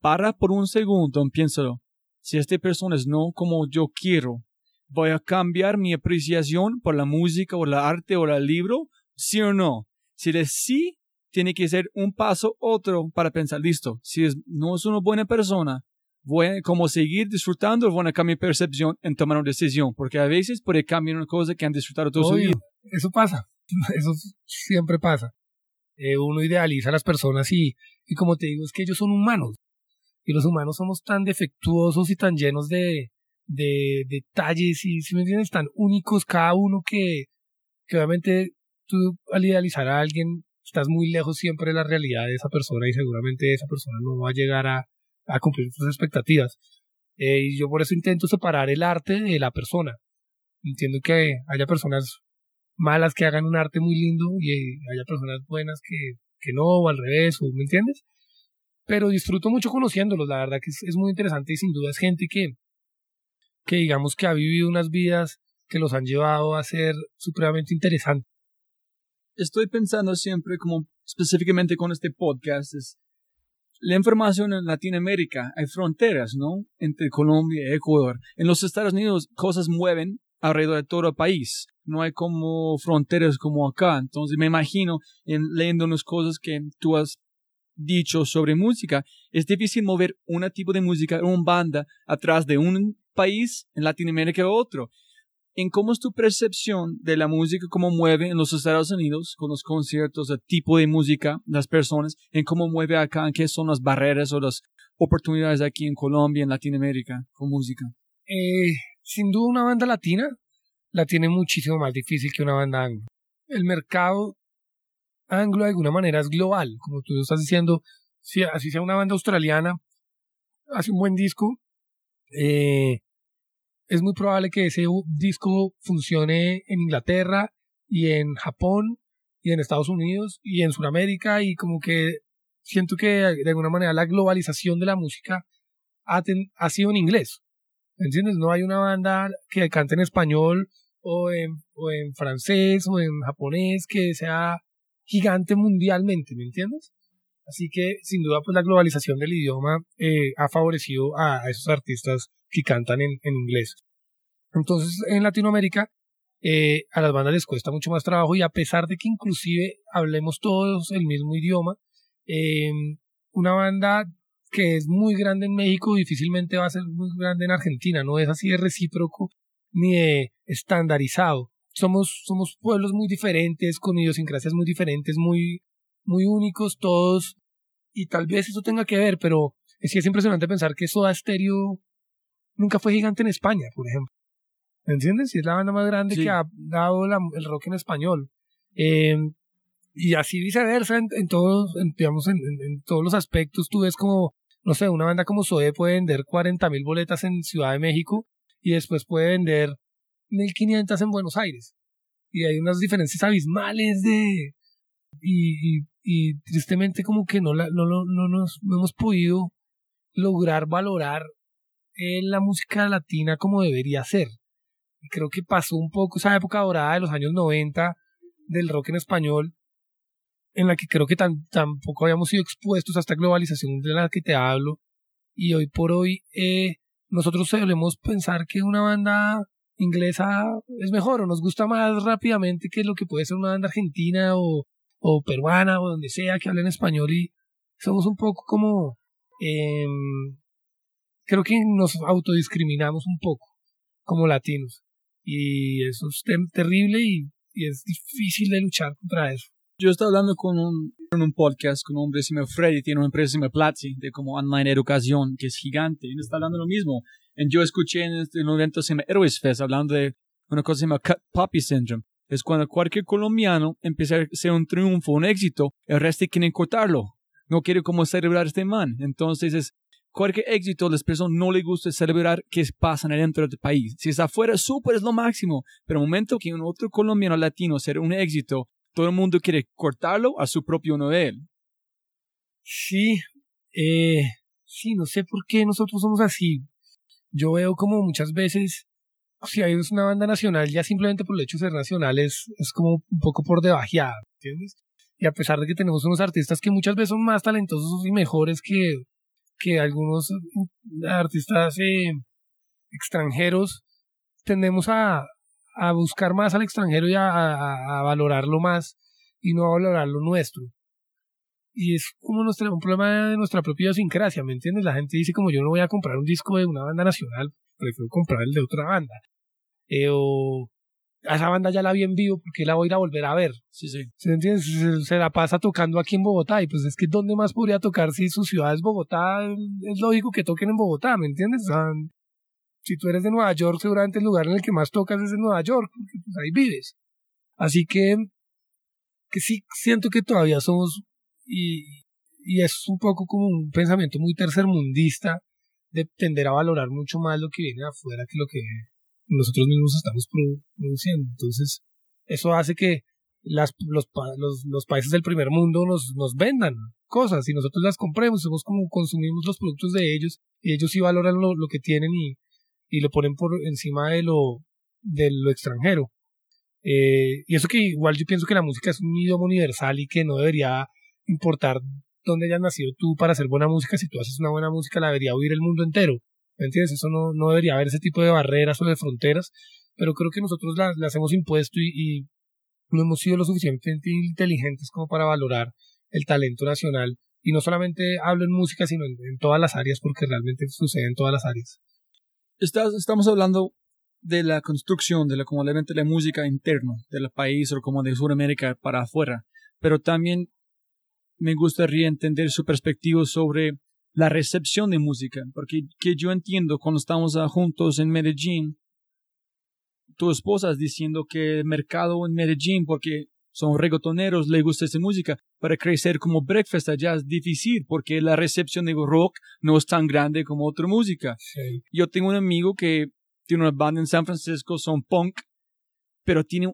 para por un segundo piénsalo. Si esta persona es no como yo quiero, ¿voy a cambiar mi apreciación por la música o el arte o el libro? ¿Sí o no? Si es sí, tiene que ser un paso otro para pensar, listo, si es, no es una buena persona, voy a como seguir disfrutando, voy a cambiar mi percepción en tomar una decisión, porque a veces puede cambiar una cosa que han disfrutado toda su vida. Eso pasa, eso siempre pasa. Eh, uno idealiza a las personas y, y como te digo, es que ellos son humanos. Y los humanos somos tan defectuosos y tan llenos de, de detalles y, si me entiendes, tan únicos cada uno que, que obviamente tú al idealizar a alguien estás muy lejos siempre de la realidad de esa persona y seguramente esa persona no va a llegar a, cumplir tus expectativas. Eh, y yo por eso intento separar el arte de la persona. Entiendo que haya personas malas que hagan un arte muy lindo y haya personas buenas que, que no, o al revés, o, ¿me entiendes? Pero disfruto mucho conociéndolos, la verdad que es, es muy interesante y sin duda es gente que, que digamos que ha vivido unas vidas que los han llevado a ser supremamente interesantes. Estoy pensando siempre como específicamente con este podcast es la información en Latinoamérica hay fronteras, ¿no? Entre Colombia y Ecuador. En los Estados Unidos cosas mueven alrededor de todo el país. No hay como fronteras como acá. Entonces me imagino en leyendo unas cosas que tú has dicho sobre música, es difícil mover un tipo de música, una banda, atrás de un país en Latinoamérica a otro en cómo es tu percepción de la música, cómo mueve en los Estados Unidos con los conciertos, el tipo de música, las personas, en cómo mueve acá, en qué son las barreras o las oportunidades aquí en Colombia, en Latinoamérica, con música. Eh, sin duda una banda latina la tiene muchísimo más difícil que una banda anglo. El mercado anglo de alguna manera es global, como tú estás diciendo, si así sea una banda australiana, hace un buen disco, eh, es muy probable que ese disco funcione en Inglaterra y en Japón y en Estados Unidos y en Sudamérica y como que siento que de alguna manera la globalización de la música ha, ha sido en inglés. ¿Entiendes? No hay una banda que cante en español o en, o en francés o en japonés que sea gigante mundialmente, ¿me entiendes? Así que sin duda pues la globalización del idioma eh, ha favorecido a, esos artistas que cantan en, en inglés. Entonces en Latinoamérica eh, a las bandas les cuesta mucho más trabajo y a pesar de que inclusive hablemos todos el mismo idioma, eh, una banda que es muy grande en México difícilmente va a ser muy grande en Argentina, no es así de recíproco ni de estandarizado. Somos, somos pueblos muy diferentes, con idiosincrasias muy diferentes, muy, muy únicos todos, y tal vez eso tenga que ver, pero es es impresionante pensar que Soda Stereo nunca fue gigante en España, por ejemplo. ¿Me entiendes? Y es la banda más grande que ha dado el rock en español. Eh, y así viceversa, en, todos, digamos, en, todos los aspectos, tú ves como, no sé, una banda como Zoe puede vender 40 mil boletas en Ciudad de México y después puede vender 1500 en Buenos Aires. Y hay unas diferencias abismales de, y, y, tristemente como que no, la, no, no, no, nos, no hemos podido lograr valorar eh, la música latina como debería ser. Creo que pasó un poco esa época dorada de los años 90 del rock en español, en la que creo que tampoco habíamos sido expuestos a esta globalización de la que te hablo. Y hoy por hoy eh, nosotros solemos pensar que una banda inglesa es mejor o nos gusta más rápidamente que lo que puede ser una banda argentina o, o peruana o donde sea que hablen español y somos un poco como em, creo que nos autodiscriminamos un poco como latinos y eso es terrible y, es difícil de luchar contra eso. Yo estaba hablando con un, en un podcast con un hombre se llama Freddy, tiene una empresa se llama Platzi, de como online educación, que es gigante, y él está hablando lo mismo. Y yo escuché en, este, un evento se llama Heroes Fest, hablando de una cosa que se llama Cut Poppy Syndrome. Es cuando cualquier colombiano empieza a ser un triunfo, un éxito, el resto quiere cortarlo. No quiere como celebrar este man. Entonces es cualquier éxito, las personas no les gusta celebrar que pasa dentro del país. Si es afuera, súper es lo máximo. Pero el momento que un otro colombiano latino sea un éxito, todo el mundo quiere cortarlo a su propio nivel. Sí, eh, sí, no sé por qué nosotros somos así. Yo veo como muchas veces, si hay una banda nacional, ya simplemente por el hecho de ser nacional es, es como un poco por debajeada, ¿entiendes? Y a pesar de que tenemos unos artistas que muchas veces son más talentosos y mejores que, que algunos artistas eh, extranjeros tendemos a, a, buscar más al extranjero y a, a, valorarlo más y no a valorar lo nuestro. Y es como nuestra, un problema de nuestra propia idiosincrasia, ¿me entiendes? La gente dice como yo no voy a comprar un disco de una banda nacional, prefiero comprar el de otra banda. Eh, o a esa banda ya la vi en vivo porque la voy a ir a volver a ver. Sí, sí. ¿Se, entiende? Se, la pasa tocando aquí en Bogotá y pues es que ¿dónde más podría tocar si su ciudad es Bogotá? Es lógico que toquen en Bogotá, ¿me entiendes? si tú eres de Nueva York, seguramente el lugar en el que más tocas es en Nueva York, porque pues ahí vives. Así que, que sí siento que todavía somos, y, y es un poco como un pensamiento muy tercermundista de tender a valorar mucho más lo que viene afuera que lo que nosotros mismos estamos produciendo. Entonces, eso hace que las, los, los, los, países del primer mundo nos, nos vendan cosas y nosotros las compremos, somos como consumimos los productos de ellos y ellos sí valoran lo, lo que tienen y, y lo ponen por encima de lo, de lo extranjero. Eh, y eso que igual yo pienso que la música es un idioma universal y que no debería importar dónde hayas nacido tú para hacer buena música. Si tú haces una buena música, la debería oír el mundo entero. ¿Me entiendes? Eso no, no debería haber ese tipo de barreras o de fronteras, pero creo que nosotros las, hemos impuesto y, no hemos sido lo suficientemente inteligentes como para valorar el talento nacional. Y no solamente hablo en música, sino en, todas las áreas, porque realmente sucede en todas las áreas. estamos hablando de la construcción de la, como de la música interno del país o como de Sudamérica para afuera, pero también me gustaría entender su perspectiva sobre la recepción de música, porque que yo entiendo cuando estamos juntos en Medellín, tu esposa diciendo que el mercado en Medellín, porque son reggaetoneros, le gusta esa música, para crecer como breakfast allá es difícil, porque la recepción de rock no es tan grande como otra música. Yo tengo un amigo que tiene una banda en San Francisco, son punk, pero tiene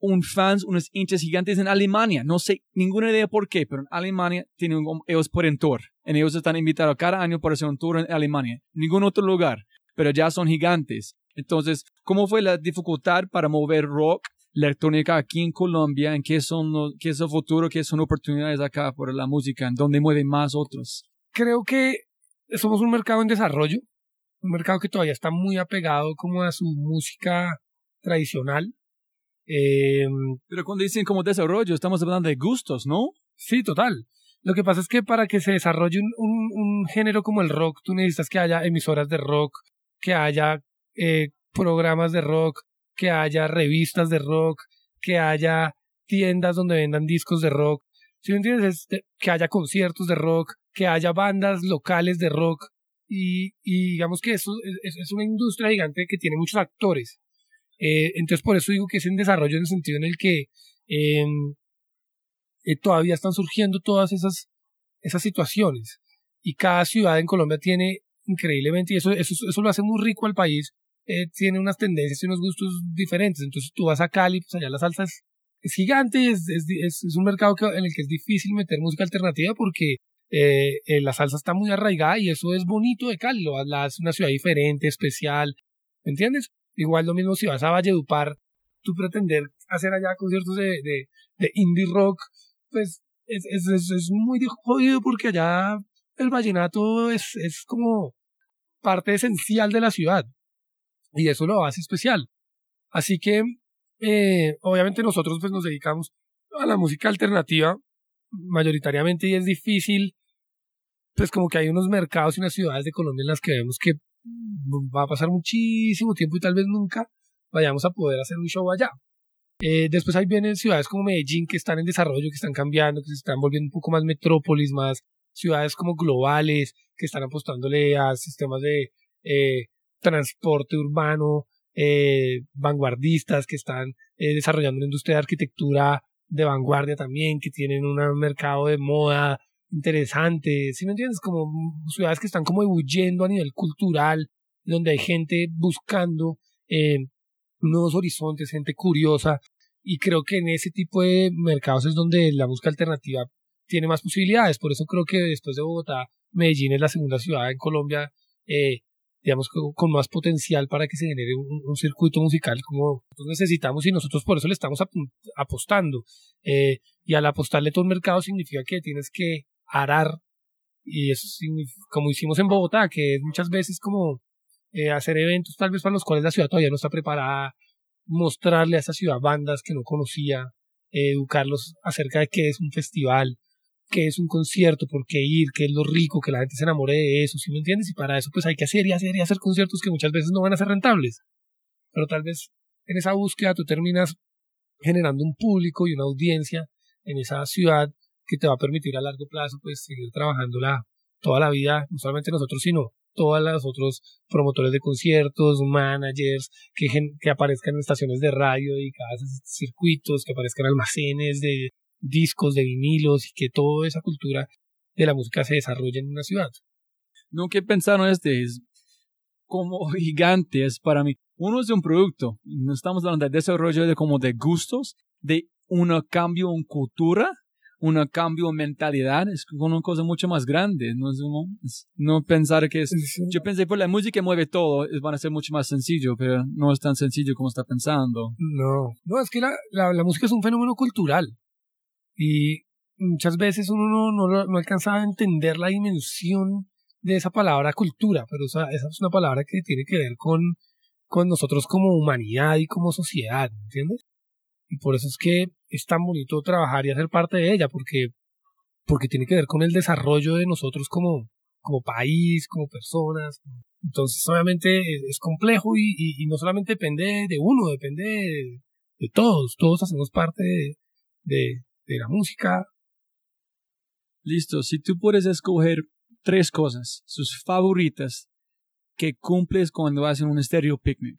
un fans, unos hinchas gigantes en Alemania. No sé ninguna idea por qué, pero en Alemania tienen ellos un tour. Y ellos están invitados cada año para hacer un tour en Alemania. Ningún otro lugar, pero ya son gigantes. Entonces, ¿cómo fue la dificultad para mover rock, electrónica aquí en Colombia? ¿En qué, son qué es el futuro? ¿Qué son oportunidades acá por la música? ¿En dónde mueven más otros? Creo que somos un mercado en desarrollo. Un mercado que todavía está muy apegado como a su música tradicional Em, Pero cuando dicen como desarrollo, estamos hablando de gustos, ¿no? Sí, total. Lo que pasa es que para que se desarrolle un, un, género como el rock, tú necesitas que haya emisoras de rock, que haya eh, programas de rock, que haya revistas de rock, que haya tiendas donde vendan discos de rock. Si me entiendes, que haya conciertos de rock, que haya bandas locales de rock. Y, y digamos que eso es, es, una industria gigante que tiene muchos actores. Eh, entonces, por eso digo que es en desarrollo en el sentido en el que em, eh, todavía están surgiendo todas esas, esas situaciones. Y cada ciudad en Colombia tiene increíblemente, y eso, eso, eso lo hace muy rico al país, eh, tiene unas tendencias y unos gustos diferentes. Entonces, tú vas a Cali, pues allá la salsa es, es gigante, es, es, es, un mercado en el que es difícil meter música alternativa porque la salsa está muy arraigada y eso es bonito de Cali, lo, la hace una ciudad diferente, especial, ¿me entiendes? Igual lo mismo si vas a Valledupar, tú pretender hacer allá conciertos de, de, de indie rock, pues es, es, es, muy jodido porque allá el vallenato es, es como parte esencial de la ciudad y eso lo hace especial. Así que, eh, obviamente nosotros pues nos dedicamos a la música alternativa mayoritariamente y es difícil, pues como que hay unos mercados y unas ciudades de Colombia en las que vemos que va a pasar muchísimo tiempo y tal vez nunca vayamos a poder hacer un show allá. Eh, después ahí vienen ciudades como Medellín que están en desarrollo, que están cambiando, que se están volviendo un poco más metrópolis, más ciudades como globales, que están apostándole a sistemas de eh, transporte urbano, eh, vanguardistas, que están desarrollando una industria de arquitectura de vanguardia también, que tienen un mercado de moda, interesante, ¿sí me entiendes? Como ciudades que están como ebulliendo a nivel cultural, donde hay gente buscando eh, nuevos horizontes, gente curiosa, y creo que en ese tipo de mercados es donde la música alternativa tiene más posibilidades, por eso creo que después de Bogotá, Medellín es la segunda ciudad en Colombia, eh, digamos, con, más potencial para que se genere un, circuito musical como necesitamos y nosotros por eso le estamos apostando. Eh, y al apostarle todo el mercado significa que tienes que arar y eso como hicimos en Bogotá, que es muchas veces como eh, hacer eventos tal vez para los cuales la ciudad todavía no está preparada, mostrarle a esa ciudad bandas que no conocía, educarlos acerca de qué es un festival, qué es un concierto, por qué ir, qué es lo rico, que la gente se enamore de eso, ¿sí me entiendes? Y para eso pues hay que hacer y hacer y hacer conciertos que muchas veces no van a ser rentables, pero tal vez en esa búsqueda tú terminas generando un público y una audiencia en esa ciudad que te va a permitir a largo plazo pues seguir trabajándola toda la vida, no solamente nosotros, sino todos los otros promotores de conciertos, managers, que, que aparezcan en estaciones de radio dedicadas a circuitos, que aparezcan almacenes de discos, de vinilos y que toda esa cultura de la música se desarrolle en una ciudad. Nunca he pensado en este, es como gigante es para mí. Uno es de un producto, no estamos hablando de desarrollo de como de gustos, de un cambio en cultura, un cambio en mentalidad, es una cosa mucho más grande, no es, no pensar que es, yo pensé por pues, la música mueve todo, van a ser mucho más sencillo, pero no es tan sencillo como está pensando. No, no, es que la, la, la música es un fenómeno cultural y muchas veces uno no, no, no alcanza a entender la dimensión de esa palabra cultura, pero esa, esa es una palabra que tiene que ver con, con nosotros como humanidad y como sociedad, ¿entiendes? Y por eso es que es tan bonito trabajar y hacer parte de ella, porque, porque tiene que ver con el desarrollo de nosotros como, como país, como personas. Entonces, obviamente, es, complejo y, y, no solamente depende de uno, depende de, todos. Todos hacemos parte de, de, de la música. Listo, si tú puedes escoger tres cosas, sus favoritas, que cumples cuando hacen un estéreo picnic.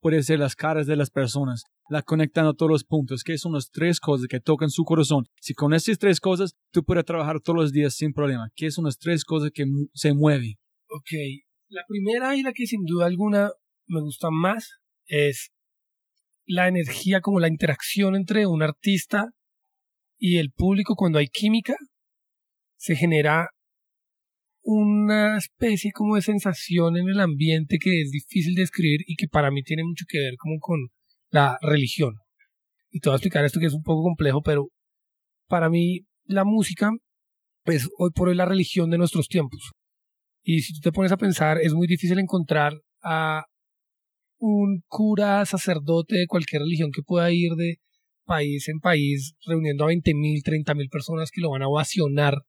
Puede ser las caras de las personas, la conectan a todos los puntos, que son las tres cosas que tocan su corazón. Si con esas tres cosas tú puedes trabajar todos los días sin problema, ¿qué son las tres cosas que se mueven? Ok, la primera y la que sin duda alguna me gusta más es la energía, como la interacción entre un artista y el público cuando hay química, se genera una especie como de sensación en el ambiente que es difícil de describir y que para mí tiene mucho que ver como con la religión. Y te voy a explicar esto que es un poco complejo, pero para mí la música es hoy por hoy la religión de nuestros tiempos. Y si tú te pones a pensar, es muy difícil encontrar a un cura, sacerdote de cualquier religión que pueda ir de país en país reuniendo a 20.000, 30.000 personas que lo van a ovacionar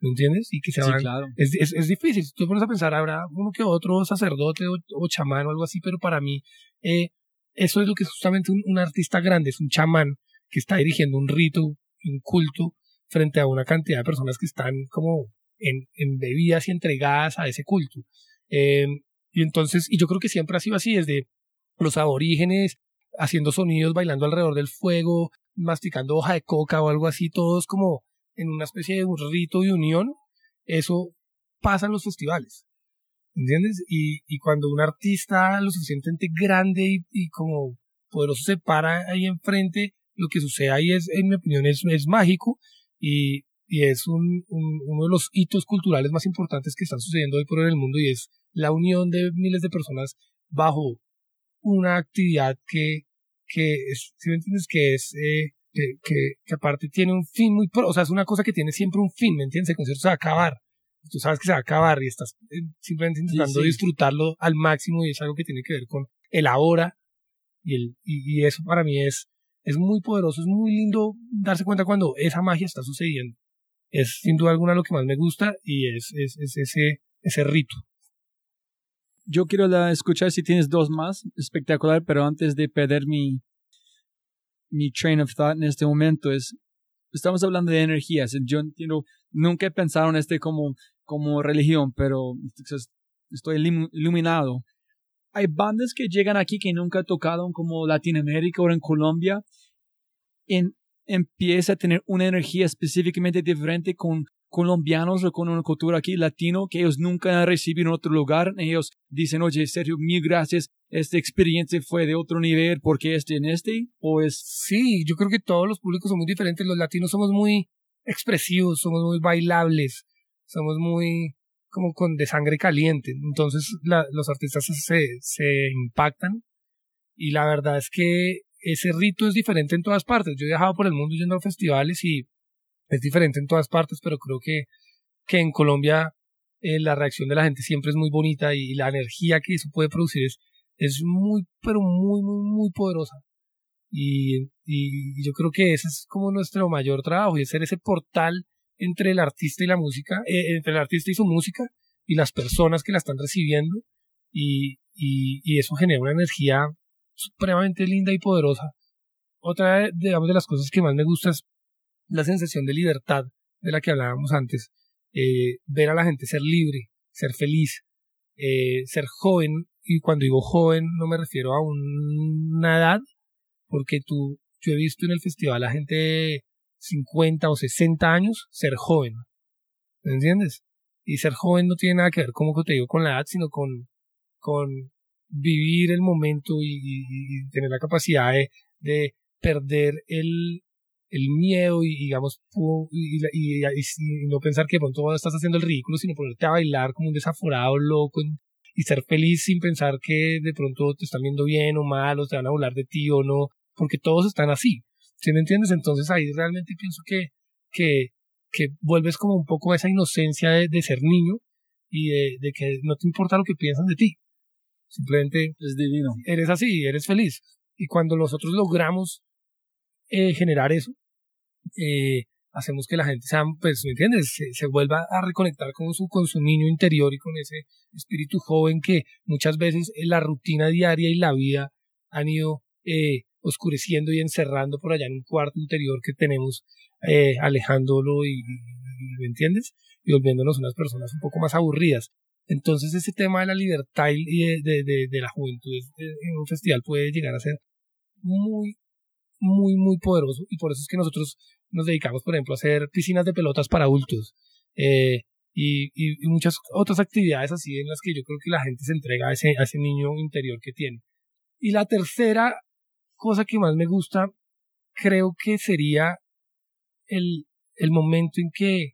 ¿me entiendes? Y que se van, claro. es, es, es, difícil, si tú te pones a pensar, habrá uno que otro sacerdote o, chamán o algo así, pero para mí eh, eso es lo que es justamente un, artista grande, es un chamán que está dirigiendo un rito, un culto, frente a una cantidad de personas que están como en, bebidas y entregadas a ese culto. Eh, y entonces, y yo creo que siempre ha sido así, desde los aborígenes haciendo sonidos, bailando alrededor del fuego, masticando hoja de coca o algo así, todos como en una especie de un rito de unión, eso pasa en los festivales. ¿Entiendes? Y, y cuando un artista lo suficientemente grande y, como poderoso se para ahí enfrente, lo que sucede ahí es, en mi opinión, es, es mágico y, y es un, uno de los hitos culturales más importantes que están sucediendo hoy por hoy en el mundo y es la unión de miles de personas bajo una actividad que, que es, si me entiendes, que es eh, que, que, aparte tiene un fin muy, o sea, es una cosa que tiene siempre un fin, ¿me entiendes? El concierto se va a acabar. Tú sabes que se va a acabar y estás eh, simplemente intentando disfrutarlo al máximo y es algo que tiene que ver con el ahora y, el, y, eso para mí es, es muy poderoso, es muy lindo darse cuenta cuando esa magia está sucediendo. Es sin duda alguna lo que más me gusta y es, es, es ese, ese rito. Yo quiero escuchar si tienes dos más, espectacular, pero antes de perder mi, mi train of thought en este momento es, estamos hablando de energías. Yo entiendo, nunca en este como, como religión, pero estoy iluminado. Hay bandas que llegan aquí que nunca tocaron como Latinoamérica o en Colombia. En, empieza a tener una energía específicamente diferente con colombianos o con una cultura aquí latino que ellos nunca han recibido en otro lugar. Ellos dicen, oye, Sergio, mil gracias, esta experiencia fue de otro nivel, porque este en este? ¿O es...? Sí, yo creo que todos los públicos son muy diferentes. Los latinos somos muy expresivos, somos muy bailables, somos muy como con de sangre caliente. Entonces los artistas se, se impactan y la verdad es que ese rito es diferente en todas partes. Yo he viajado por el mundo yendo a festivales y es diferente en todas partes, pero creo que, que en Colombia eh, la reacción de la gente siempre es muy bonita y, la energía que eso puede producir es, es muy, pero muy, muy, muy poderosa. Y, yo creo que ese es como nuestro mayor trabajo, y ser ese portal entre el artista y la música, eh, entre el artista y su música, y las personas que la están recibiendo, y, y, y eso genera una energía supremamente linda y poderosa. Otra, digamos, de las cosas que más me gusta es la sensación de libertad de la que hablábamos antes, eh, ver a la gente ser libre, ser feliz, eh, ser joven, y cuando digo joven no me refiero a una edad, porque tú, yo he visto en el festival a gente de 50 o 60 años ser joven, ¿me entiendes? Y ser joven no tiene nada que ver, como te digo, con la edad, sino con, con vivir el momento y, tener la capacidad de, de perder el, el miedo y digamos y, y, no pensar que de pronto estás haciendo el ridículo sino ponerte a bailar como un desaforado loco y ser feliz sin pensar que de pronto te están viendo bien o mal o te van a hablar de ti o no porque todos están así ¿sí me entiendes? entonces ahí realmente pienso que que, que vuelves como un poco a esa inocencia de, ser niño y de, de, que no te importa lo que piensan de ti simplemente es divino eres así eres feliz y cuando nosotros logramos eh, generar eso, eh, hacemos que la gente sea, pues, ¿me entiendes? Se, vuelva a reconectar con su, con su niño interior y con ese espíritu joven que muchas veces en la rutina diaria y la vida han ido eh, oscureciendo y encerrando por allá en un cuarto interior que tenemos, eh, alejándolo y, ¿me entiendes? Y volviéndonos unas personas un poco más aburridas. Entonces ese tema de la libertad y de, de, de la juventud en un festival puede llegar a ser muy, muy, muy poderoso y por eso es que nosotros nos dedicamos, por ejemplo, a hacer piscinas de pelotas para adultos eh, y, y, muchas otras actividades así en las que yo creo que la gente se entrega a ese, a ese niño interior que tiene. Y la tercera cosa que más me gusta, creo que sería el, el momento en que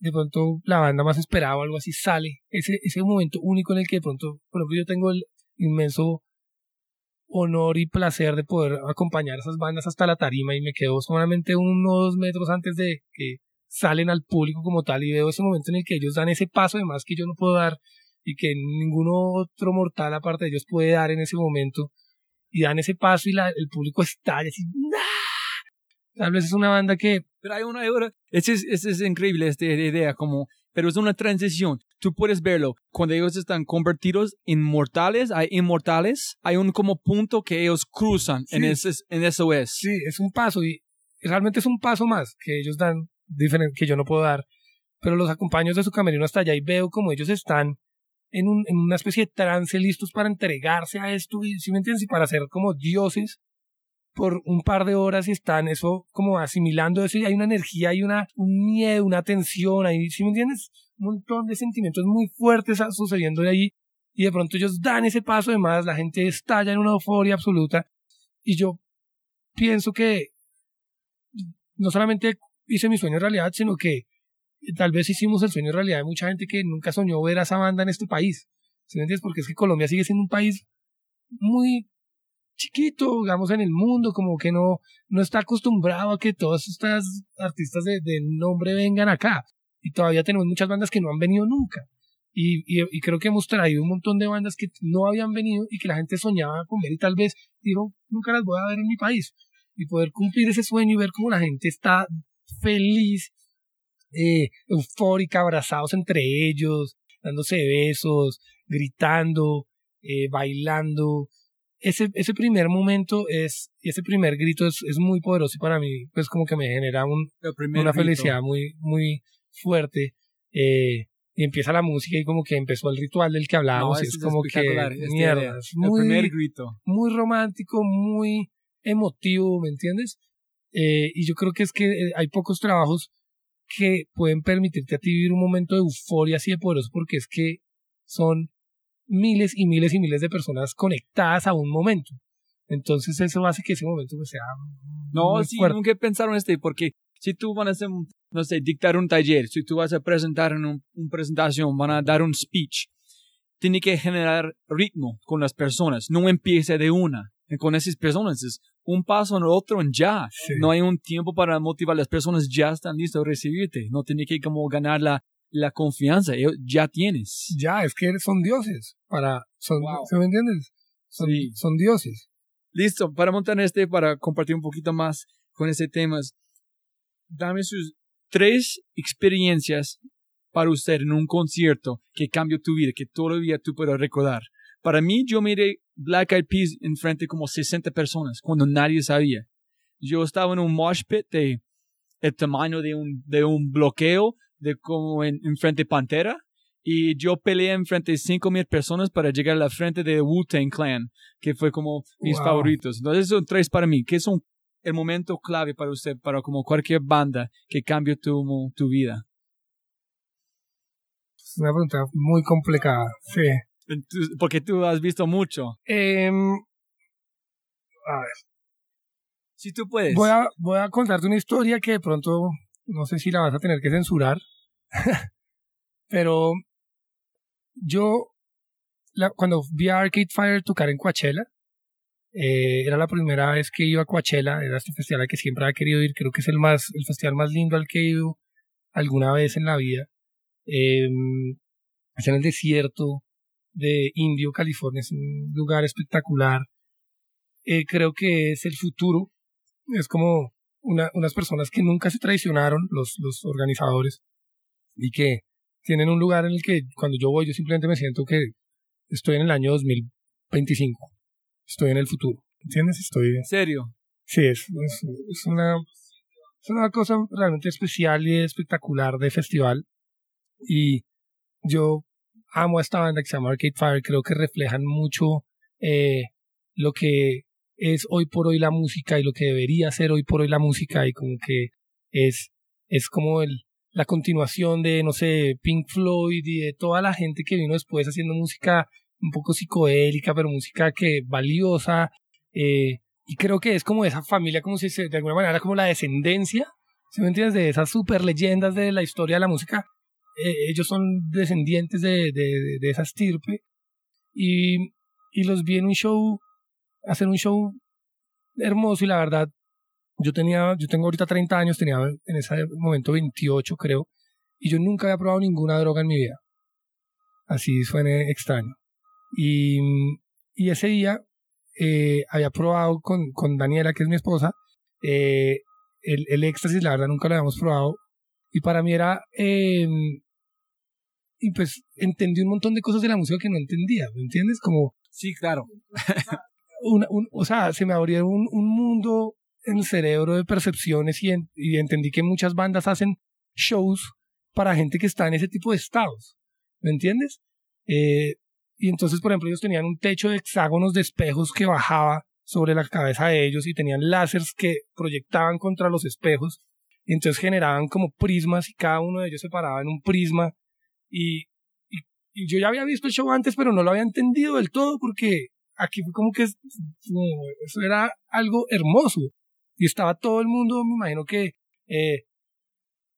de pronto la banda más esperada o algo así sale, ese, ese momento único en el que de pronto, por ejemplo, yo tengo el inmenso honor y placer de poder acompañar a esas bandas hasta la tarima y me quedo solamente unos metros antes de que salen al público como tal y veo ese momento en el que ellos dan ese paso de más que yo no puedo dar y que ningún otro mortal aparte de ellos puede dar en ese momento y dan ese paso y la, el público está y así tal vez es una banda que pero hay una es, es, es increíble esta idea como pero es una transición. Tú puedes verlo. Cuando ellos están convertidos en mortales, hay inmortales, hay un como punto que ellos cruzan en, ese, en eso es. Sí, es un paso y realmente es un paso más que ellos dan, diferente, que yo no puedo dar. Pero los acompaño de su camerino hasta allá y veo como ellos están en, un, en una especie de trance listos para entregarse a esto, y, ¿sí me entiendes? Y para ser como dioses por un par de horas y están eso como asimilando eso y hay una energía, hay una, un miedo, una tensión ahí, ¿sí me entiendes? Un montón de sentimientos muy fuertes sucediendo de ahí y de pronto ellos dan ese paso de más, la gente estalla en una euforia absoluta y yo pienso que no solamente hice mi sueño en realidad, sino que tal vez hicimos el sueño en realidad de mucha gente que nunca soñó ver a esa banda en este país. ¿Sí me entiendes? Porque es que Colombia sigue siendo un país muy chiquito, digamos, en el mundo, como que no, no está acostumbrado a que todas estas artistas de, de nombre vengan acá. Y todavía tenemos muchas bandas que no han venido nunca. Y, y, y, creo que hemos traído un montón de bandas que no habían venido y que la gente soñaba con ver y tal vez dijo, nunca las voy a ver en mi país. Y poder cumplir ese sueño y ver cómo la gente está feliz, eh, eufórica, abrazados entre ellos, dándose besos, gritando, eh, bailando, ese, ese primer momento es, ese primer grito es, es muy poderoso y para mí, pues como que me genera un, una felicidad muy, muy fuerte. Eh, y empieza la música y como que empezó el ritual del que hablábamos y es, como que mierda, muy, el primer grito. muy romántico, muy emotivo, ¿me entiendes? Eh, y yo creo que es que hay pocos trabajos que pueden permitirte a ti vivir un momento de euforia así de poderoso porque es que son miles y miles y miles de personas conectadas a un momento. Entonces eso hace que ese momento pues, sea... No, sí, nunca pensaron este, porque si tú vas a hacer, no sé, dictar un taller, si tú vas a presentar una un presentación, van a dar un speech, tiene que generar ritmo con las personas, no empiece de una. con esas personas es un paso en otro en ya. No hay un tiempo para motivar. Las personas ya están listas a recibirte. No tiene que como ganar la, la confianza, ya tienes. Ya, es que son dioses. Para, son, ¿Se me entiendes? Son, son dioses. Listo, para montar este, para compartir un poquito más con ese tema, dame sus tres experiencias para usted en un concierto que cambió tu vida, que todavía tú puedes recordar. Para mí, yo miré Black Eyed Peas en frente como 60 personas cuando nadie sabía. Yo estaba en un mosh pit de el tamaño de un, de un bloqueo de como en, en frente Pantera y yo peleé en frente de 5.000 personas para llegar a la frente de Wu-Tang Clan, que fue como mis Wow. favoritos. Entonces, son tres para mí, que son el momento clave para usted, para como cualquier banda que cambie tu, tu vida. Es una pregunta muy complicada. Sí. Porque tú has visto mucho. Em, a ver, Si tú puedes. voy a, voy a contarte una historia que de pronto no sé si la vas a tener que censurar. Pero yo, la- cuando vi a Arcade Fire tocar en Coachella, eh, era la primera vez que iba a Coachella, era este festival al que siempre había querido ir, creo que es el más, el festival más lindo al que he ido alguna vez en la vida. Em, es en el desierto de Indio, California, es un lugar espectacular. Eh, creo que es el futuro, es como una- unas personas que nunca se traicionaron, los, los organizadores, y que tienen un lugar en el que cuando yo voy yo simplemente me siento que estoy en el año 2025, estoy en el futuro, ¿entiendes? Estoy, En serio. sí, es, es, es una, es una cosa realmente especial y espectacular de festival, y yo amo a esta banda que se llama Arcade Fire, creo que reflejan mucho eh, lo que es hoy por hoy la música y lo que debería ser hoy por hoy la música y como que es, es como el, la continuación de, no sé, Pink Floyd y de toda la gente que vino después haciendo música un poco psicodélica, pero música que valiosa. eh, y creo que es como esa familia, como si se, de alguna manera como la descendencia, ¿sí me entiendes? De esas super leyendas de la historia de la música. Eh, ellos son descendientes de, de, de esa estirpe. Y, y los vi en un show, hacer un show hermoso y la verdad, yo tenía, yo tengo ahorita 30 años, tenía en ese momento 28 creo, y yo nunca había probado ninguna droga en mi vida. Así suene extraño. Y, y ese día eh, había probado con, con Daniela, que es mi esposa, eh, el, el éxtasis, la verdad nunca lo habíamos probado. Y para mí era... eh, y pues entendí un montón de cosas de la música que no entendía, ¿me entiendes? Como Sí, claro. una- un, o sea, se me abrió un, un mundo en el cerebro de percepciones y, en- y entendí que muchas bandas hacen shows para gente que está en ese tipo de estados, ¿me entiendes? Eh, y entonces, por ejemplo, ellos tenían un techo de hexágonos de espejos que bajaba sobre la cabeza de ellos y tenían láseres que proyectaban contra los espejos entonces generaban como prismas y cada uno de ellos se paraba en un prisma y, yo ya había visto el show antes pero no lo había entendido del todo porque aquí fue como que eso era algo hermoso y estaba todo el mundo me imagino que eh,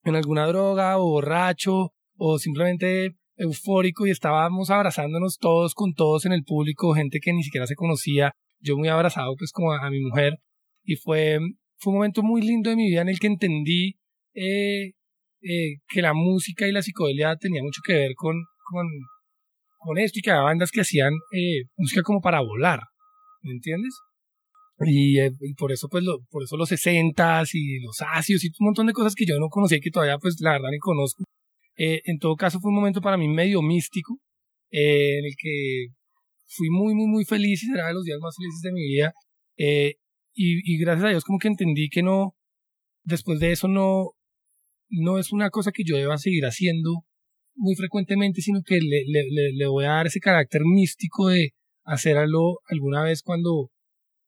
en alguna droga o borracho o simplemente eufórico y estábamos abrazándonos todos con todos en el público gente que ni siquiera se conocía. Yo muy abrazado pues como a mi mujer y fue fue un momento muy lindo de mi vida en el que entendí eh, eh, que la música y la psicodelia tenía mucho que ver con, con, con esto y que había bandas que hacían eh, música como para volar, ¿me entiendes? Y, por eso pues lo, por eso los 60 y los ácidos y un montón de cosas que yo no conocía y que todavía pues la verdad ni conozco. En todo caso fue un momento para mí medio místico en el que fui muy muy muy feliz y será de los días más felices de mi vida y, y gracias a Dios como que entendí que no después de eso no no es una cosa que yo deba seguir haciendo muy frecuentemente, sino que le, le, le, le voy a dar ese carácter místico de hacerlo alguna vez cuando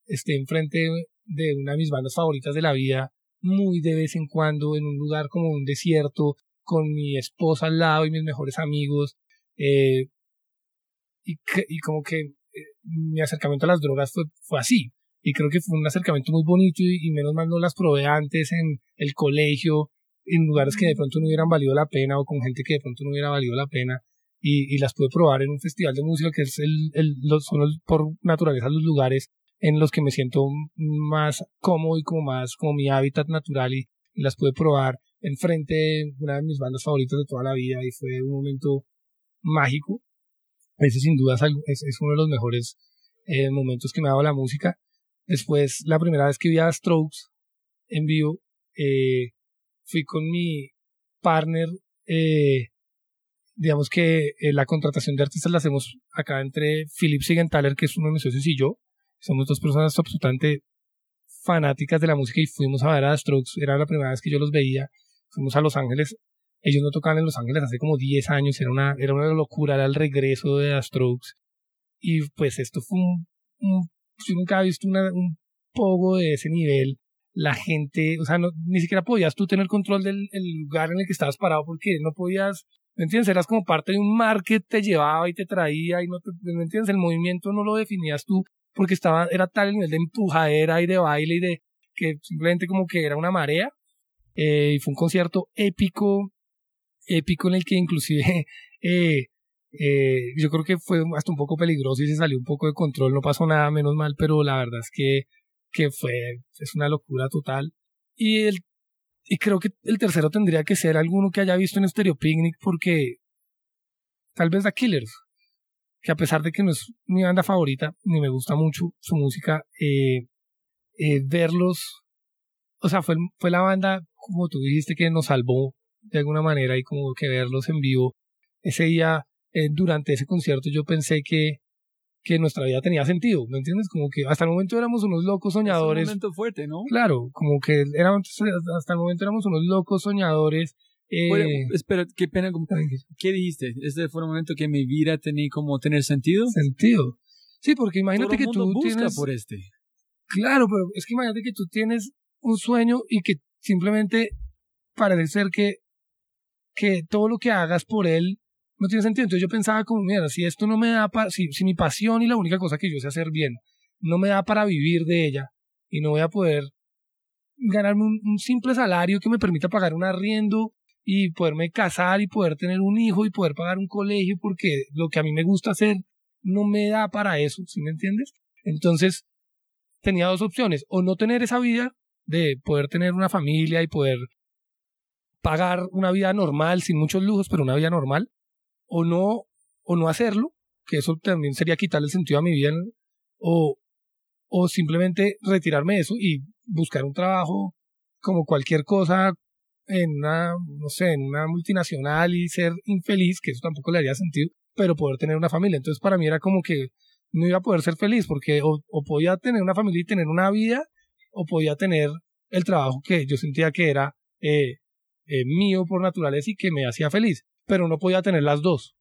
esté enfrente de una de mis bandas favoritas de la vida, muy de vez en cuando, en un lugar como un desierto, con mi esposa al lado y mis mejores amigos, eh, y, que, y como que eh, mi acercamiento a las drogas fue, fue así. Y creo que fue un acercamiento muy bonito y, y menos mal no las probé antes en el colegio, en lugares que de pronto no hubieran valido la pena o con gente que de pronto no hubiera valido la pena y, y las pude probar en un festival de música que es el, el los, son los- por naturaleza los lugares en los que me siento más cómodo y como más como mi hábitat natural y, y las pude probar enfrente de una de mis bandas favoritas de toda la vida y fue un momento mágico. Ese sin duda es, es uno de los mejores eh, momentos que me ha dado la música después la primera vez que vi a Strokes en vivo eh, fui con mi partner, eh, digamos que eh, la contratación de artistas la hacemos acá entre Philip Sigenthaler, que es uno de mis socios, y yo. Somos dos personas absolutamente fanáticas de la música y fuimos a ver a Strokes. Era la primera vez que yo los veía. Fuimos a Los Ángeles Ellos no tocaban en Los Ángeles hace como 10 años, era una, era una locura, era el regreso de The Strokes. Y pues esto fue un, yo nunca había visto un poco de ese nivel. La gente, o sea, no, ni siquiera podías tú tener control del lugar en el que estabas parado porque no podías, ¿me entiendes? Eras como parte de un mar que te llevaba y te traía y no te, ¿me entiendes? El movimiento no lo definías tú porque estaba, era tal el nivel de empujadera y de baile y de que simplemente como que era una marea. Eh, y fue un concierto épico, épico en el que inclusive eh, eh, yo creo que fue hasta un poco peligroso y se salió un poco de control, no pasó nada menos mal, pero la verdad es que, que fue, es una locura total. Y el, y creo que el tercero tendría que ser alguno que haya visto en Stereo Picnic porque tal vez The Killers, que a pesar de que no es mi banda favorita, ni me gusta mucho su música, eh, eh, verlos, o sea, fue, fue la banda, como tú dijiste, que nos salvó de alguna manera y como que verlos en vivo. Ese día, eh, durante ese concierto, yo pensé que, que nuestra vida tenía sentido, ¿me entiendes? Como que hasta el momento éramos unos locos soñadores. un momento fuerte, ¿no? Claro, como que éramos, hasta el momento éramos unos locos soñadores. Eh, espera, qué pena, ¿qué dijiste? Este fue un momento que mi vida tenía como tener sentido. Sentido. Sí, porque imagínate que tú busca por este. Claro, pero es que imagínate que tú tienes un sueño y que simplemente parece ser que, que todo lo que hagas por él no tiene sentido. Entonces yo pensaba como, mira, si esto no me da para, si, si mi pasión y la única cosa que yo sé hacer bien no me da para vivir de ella y no voy a poder ganarme un, un simple salario que me permita pagar un arriendo y poderme casar y poder tener un hijo y poder pagar un colegio porque lo que a mí me gusta hacer no me da para eso, ¿sí me entiendes? Entonces tenía dos opciones, o no tener esa vida de poder tener una familia y poder pagar una vida normal, sin muchos lujos, pero una vida normal, o no, o no hacerlo, que eso también sería quitarle el sentido a mi vida, o, o simplemente retirarme de eso y buscar un trabajo como cualquier cosa en una, no sé, en una multinacional y ser infeliz, que eso tampoco le haría sentido, pero poder tener una familia. Entonces para mí era como que no iba a poder ser feliz porque o, podía tener una familia y tener una vida o podía tener el trabajo que yo sentía que era eh, eh, mío por naturaleza y que me hacía feliz, pero no podía tener las dos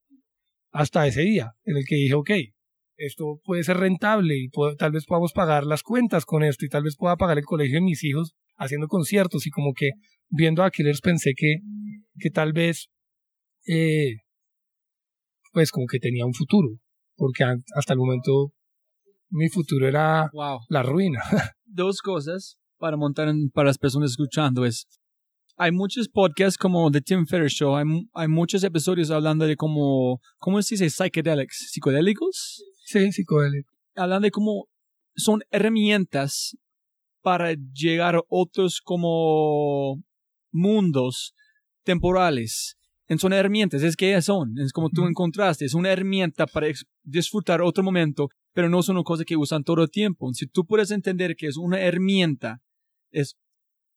hasta ese día en el que dije, ok, esto puede ser rentable y tal vez podamos pagar las cuentas con esto y tal vez pueda pagar el colegio de mis hijos haciendo conciertos y como que viendo a Killers pensé que, que tal vez eh, pues como que tenía un futuro porque hasta el momento mi futuro era la ruina. Dos cosas para montar para las personas escuchando es hay muchos podcasts como The Tim Ferriss Show, hay, hay muchos episodios hablando de cómo, ¿cómo se dice? Psychedelics, psicodélicos. Sí, psicodélicos. Hablando de cómo son herramientas para llegar a otros como mundos temporales son herramientas, es que son, es como tú encontraste, es una herramienta para disfrutar otro momento, pero no son una cosa que usan todo el tiempo. Si tú puedes entender que es una herramienta, es,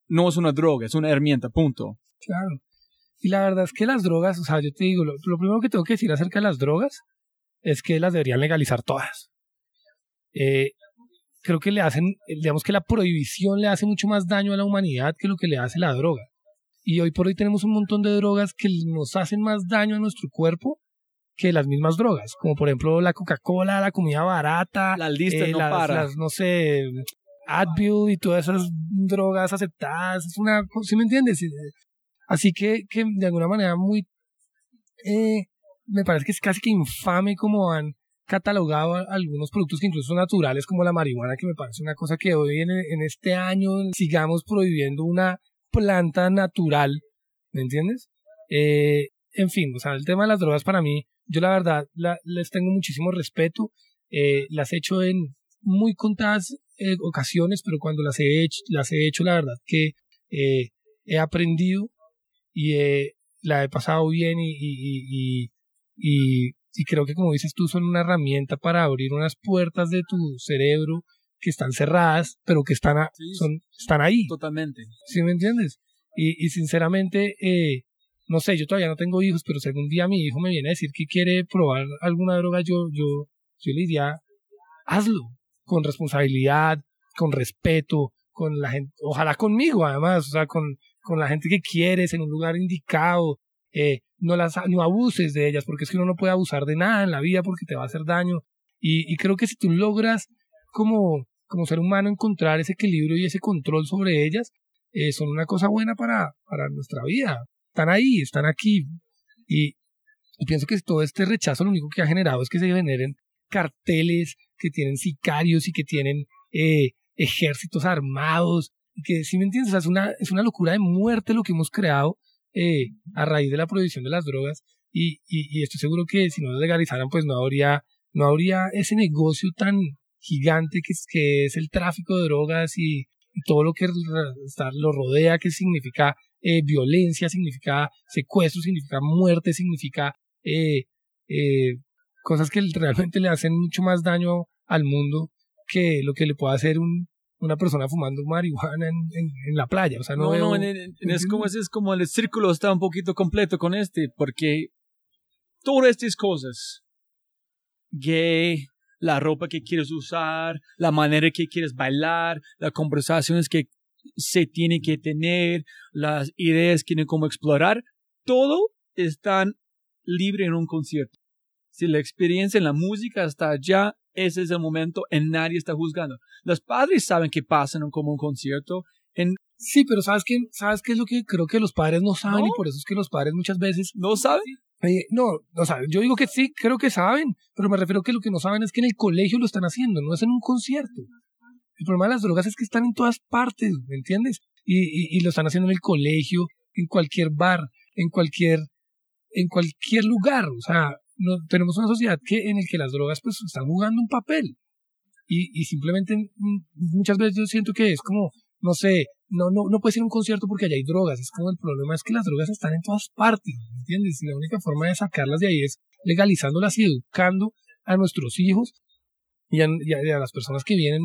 no es una droga, es una herramienta, punto. Claro. Y la verdad es que las drogas, o sea, yo te digo, lo, primero que tengo que decir acerca de las drogas es que las deberían legalizar todas. Eh, creo que le hacen, digamos que la prohibición le hace mucho más daño a la humanidad que lo que le hace la droga. Y hoy por hoy tenemos un montón de drogas que nos hacen más daño a nuestro cuerpo que las mismas drogas, como por ejemplo la Coca-Cola, la comida barata, la lista eh, no las, para. no sé, Advil y todas esas drogas aceptadas, es una, ¿sí me entiendes? Así que, que de alguna manera muy, eh, me parece que es casi que infame como han catalogado algunos productos que incluso son naturales como la marihuana, que me parece una cosa que hoy en, en este año sigamos prohibiendo una planta natural, ¿me entiendes? Eh, en fin, o sea, el tema de las drogas para mí, yo la verdad les tengo muchísimo respeto, eh, las he hecho en muy contadas eh, ocasiones, pero cuando las he hecho, las he hecho la verdad que he aprendido y la he pasado bien y, y, y, y, creo que como dices tú son una herramienta para abrir unas puertas de tu cerebro que están cerradas, pero que están, son, están ahí. Totalmente. ¿Sí me entiendes? Y, y sinceramente, eh, no sé, yo todavía no tengo hijos, pero si algún día mi hijo me viene a decir que quiere probar alguna droga, yo, yo, yo le diría, hazlo, con responsabilidad, con respeto, con la gente, ojalá conmigo además, o sea, con, con la gente que quieres, en un lugar indicado, eh, no las no abuses de ellas, porque es que uno no puede abusar de nada en la vida porque te va a hacer daño. Y, creo que si tú logras como, como ser humano encontrar ese equilibrio y ese control sobre ellas, eh, son una cosa buena para, para nuestra vida. Están ahí, están aquí. Y, y pienso que todo este rechazo lo único que ha generado es que se generen carteles que tienen sicarios y que tienen eh, ejércitos armados. Y que, si me entiendes, es, una, es una locura de muerte lo que hemos creado eh, a raíz de la prohibición de las drogas. Y, y, estoy seguro que si no lo legalizaran, pues no habría, no habría ese negocio tan gigante que es, que es el tráfico de drogas y todo lo que lo rodea, que significa eh, violencia, significa secuestro, significa muerte, significa eh, eh, cosas que realmente le hacen mucho más daño al mundo que lo que le puede hacer un, una persona fumando marihuana en, en, la playa. O sea, no, no, es, como, es como el círculo está un poquito completo con este, porque todas estas cosas, gay, la ropa que quieres usar, la manera que quieres bailar, las conversaciones que se tiene que tener, las ideas que tienen como explorar, todo están libre en un concierto. Si la experiencia en la música está allá, ese es el momento y nadie está juzgando. Los padres saben que pasan como un concierto. En... Sí, pero ¿sabes qué, ¿sabes qué es lo que creo que los padres no saben y por eso es que los padres muchas veces... ¿No saben? Eh, no, o sea, yo digo que sí, creo que saben, pero me refiero que lo que no saben es que en el colegio lo están haciendo, no es en un concierto. El problema de las drogas es que están en todas partes, ¿me entiendes? Y, y, y lo están haciendo en el colegio, en cualquier bar, en cualquier, en cualquier lugar. O sea, no, tenemos una sociedad que, en el que las drogas pues están jugando un papel. Y, y simplemente mm, muchas veces yo siento que es como, no sé, no, no, no puede ser un concierto porque allá hay drogas. Es como el problema es que las drogas están en todas partes, ¿entiendes? Y la única forma de sacarlas de ahí es legalizándolas y educando a nuestros hijos y a, a, las personas que vienen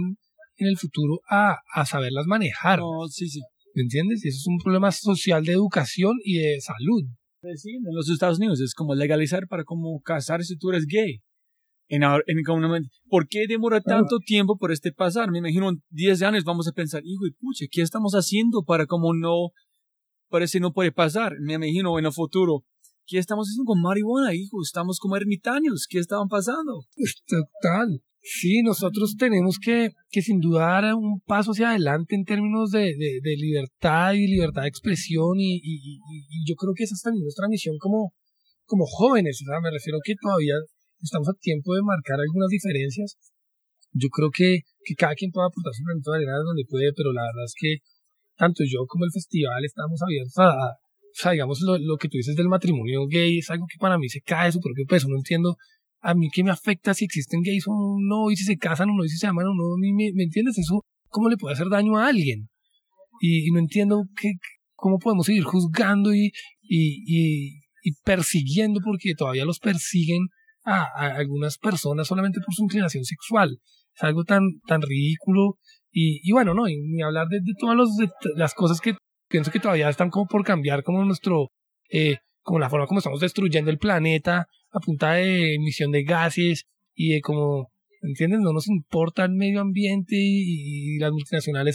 en el futuro a, a saberlas manejar. No, sí, sí. ¿Me entiendes? Y eso es un problema social de educación y de salud. Pues sí, en los Estados Unidos es como legalizar para como casarse si tú eres gay. En, en, ¿Por qué demora tanto tiempo por este pasar? Me imagino en 10 años vamos a pensar, hijo y pucha, ¿qué estamos haciendo para como no, parece no puede pasar? Me imagino en el futuro, ¿qué estamos haciendo con marihuana, hijo? Estamos como ermitaños, ¿qué estaban pasando? Total. Sí, nosotros tenemos que, que sin duda dar un paso hacia adelante en términos de, de, de libertad y libertad de expresión y, y, y, yo creo que esa es también nuestra misión como, como jóvenes, ¿verdad? me refiero que todavía estamos a tiempo de marcar algunas diferencias. Yo creo que, que cada quien puede aportar su granito de arena donde puede, pero la verdad es que tanto yo como el festival estamos abiertos a, o sea, digamos, lo, lo que tú dices del matrimonio gay es algo que para mí se cae su propio peso. No entiendo a mí qué me afecta si existen gays o no, y si se casan o no, y si se aman o no. ¿Me, me entiendes? Eso, ¿cómo le puede hacer daño a alguien? Y, no entiendo qué, cómo podemos seguir juzgando y, y, y, persiguiendo, porque todavía los persiguen a, algunas personas solamente por su inclinación sexual. Es algo tan, tan ridículo. Y, bueno, no, ni hablar de, todas los, las cosas que pienso que todavía están como por cambiar, como nuestro, eh, como la forma como estamos destruyendo el planeta a punta de emisión de gases y de como, ¿entiendes? No nos importa el medio ambiente y, las multinacionales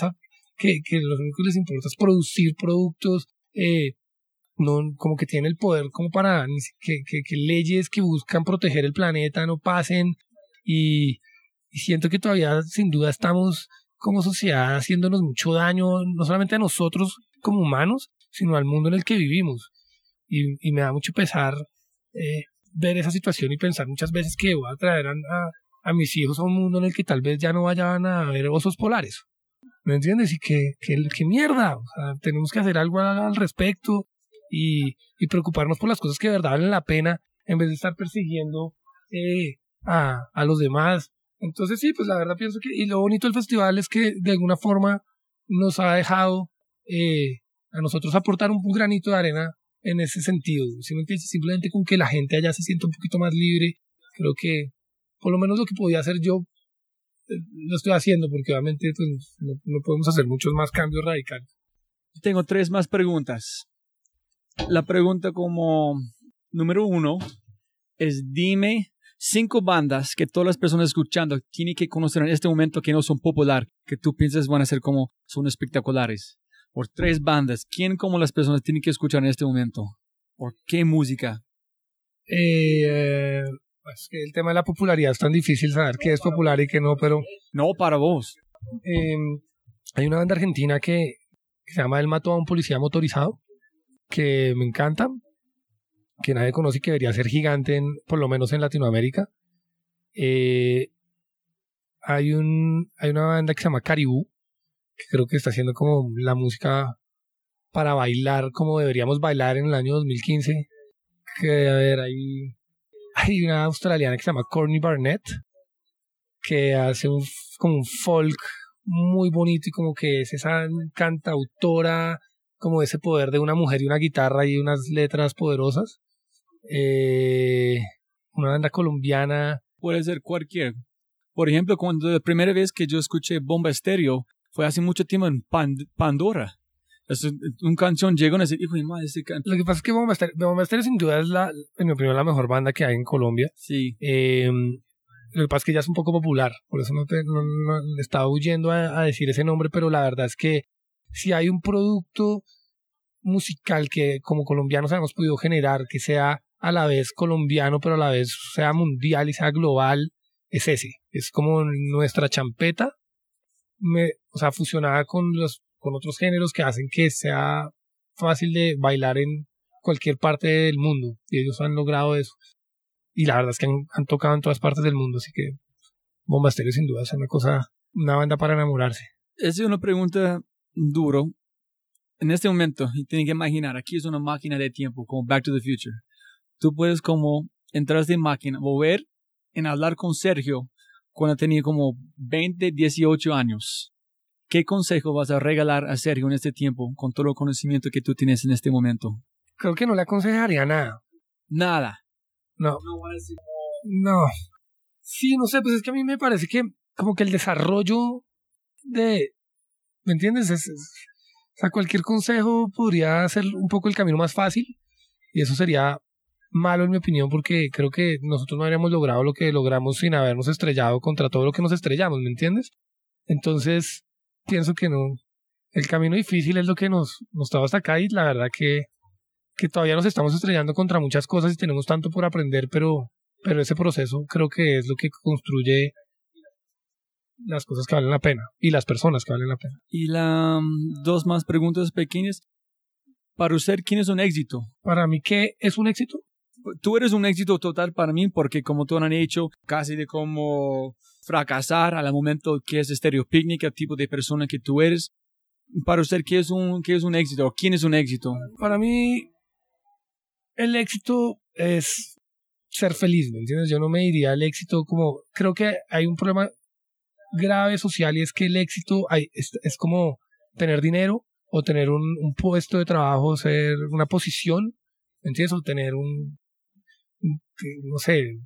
que, que lo único que les importa es producir productos eh, no como que tiene el poder como para que, leyes que buscan proteger el planeta no pasen y, siento que todavía sin duda estamos como sociedad haciéndonos mucho daño no solamente a nosotros como humanos sino al mundo en el que vivimos y, me da mucho pesar eh, ver esa situación y pensar muchas veces que voy a traer a, a, mis hijos a un mundo en el que tal vez ya no vayan a ver osos polares ¿me entiendes? y que, que, mierda tenemos que hacer algo al respecto y, y preocuparnos por las cosas que de verdad valen la pena en vez de estar persiguiendo eh, a, a los demás. Entonces sí, pues la verdad pienso que, y lo bonito del festival es que de alguna forma nos ha dejado eh, a nosotros aportar un, un, granito de arena en ese sentido. Simplemente con que la gente allá se sienta un poquito más libre, creo que por lo menos lo que podía hacer yo eh, lo estoy haciendo, porque obviamente pues, no, no podemos hacer muchos más cambios radicales. Tengo tres más preguntas la pregunta como número uno es dime cinco bandas que todas las personas escuchando tienen que conocer en este momento que no son popular, que tú piensas van a ser como son espectaculares. Por tres bandas, ¿quién como las personas tienen que escuchar en este momento? ¿Por qué música? Eh, es que el tema de la popularidad es tan difícil saber qué es popular y qué no, pero No para vos. eh, hay una banda argentina que, que se llama El mató a un policía motorizado, que me encanta, que nadie conoce y que debería ser gigante, en, por lo menos en Latinoamérica. Eh, hay, un, hay una banda que se llama Caribú, que creo que está haciendo como la música para bailar como deberíamos bailar en el año 2015. Que, a ver, hay, hay una australiana que se llama Courtney Barnett, que hace un, como un folk muy bonito y como que es esa cantautora, como ese poder de una mujer y una guitarra y unas letras poderosas. Eh, una banda colombiana. Puede ser cualquier. Por ejemplo, cuando la primera vez que yo escuché Bomba Estéreo fue hace mucho tiempo en Pan- Pandora. Es una canción llegó y decir, hijo de madre, ese can-". Lo que pasa es que Bomba Estéreo, sin duda es la, en mi opinión, la mejor banda que hay en Colombia. Sí, Eh, lo que pasa es que ya es un poco popular, por eso no te no, no- le estaba huyendo a, a decir ese nombre, pero la verdad es que si hay un producto musical que como colombianos hemos podido generar, que sea a la vez colombiano, pero a la vez sea mundial y sea global, es ese. Es como nuestra champeta, me, o sea, fusionada con los con otros géneros que hacen que sea fácil de bailar en cualquier parte del mundo. Y ellos han logrado eso y la verdad es que han, han tocado en todas partes del mundo, así que Bomba Estéreo sin duda es una cosa, una banda para enamorarse. esa es una pregunta duro. En este momento, y tienen que imaginar, aquí es una máquina de tiempo, como Back to the Future. Tú puedes como entrar de máquina, volver en hablar con Sergio cuando tenía como 20, 18 años. ¿Qué consejo vas a regalar a Sergio en este tiempo con todo el conocimiento que tú tienes en este momento? Creo que no le aconsejaría nada. Nada. No. No. Sí, no sé, pues es que a mí me parece que como que el desarrollo de, ¿me entiendes? Es, es- o sea, cualquier consejo podría ser un poco el camino más fácil y eso sería malo en mi opinión porque creo que nosotros no habríamos logrado lo que logramos sin habernos estrellado contra todo lo que nos estrellamos, ¿me entiendes? Entonces, pienso que no. El camino difícil es lo que nos, nos trajo hasta acá y la verdad que, que todavía nos estamos estrellando contra muchas cosas y tenemos tanto por aprender, pero, pero ese proceso creo que es lo que construye las cosas que valen la pena y las personas que valen la pena. Y la mm, dos más preguntas pequeñas. Para usted, ¿quién es un éxito? Para mí, ¿qué es un éxito? Tú eres un éxito total para mí porque como tú han hecho casi de como fracasar al momento que es Stereo Picnic, el tipo de persona que tú eres. Para usted, ¿qué es un, qué es un éxito? ¿O ¿Quién es un éxito? Para mí, el éxito es ser feliz, ¿me entiendes? Yo no me diría el éxito como... Creo que hay un problema grave social y es que el éxito hay, es, es como tener dinero o tener un, un puesto de trabajo, ser una posición, ¿me entiendes? O tener un, no sé,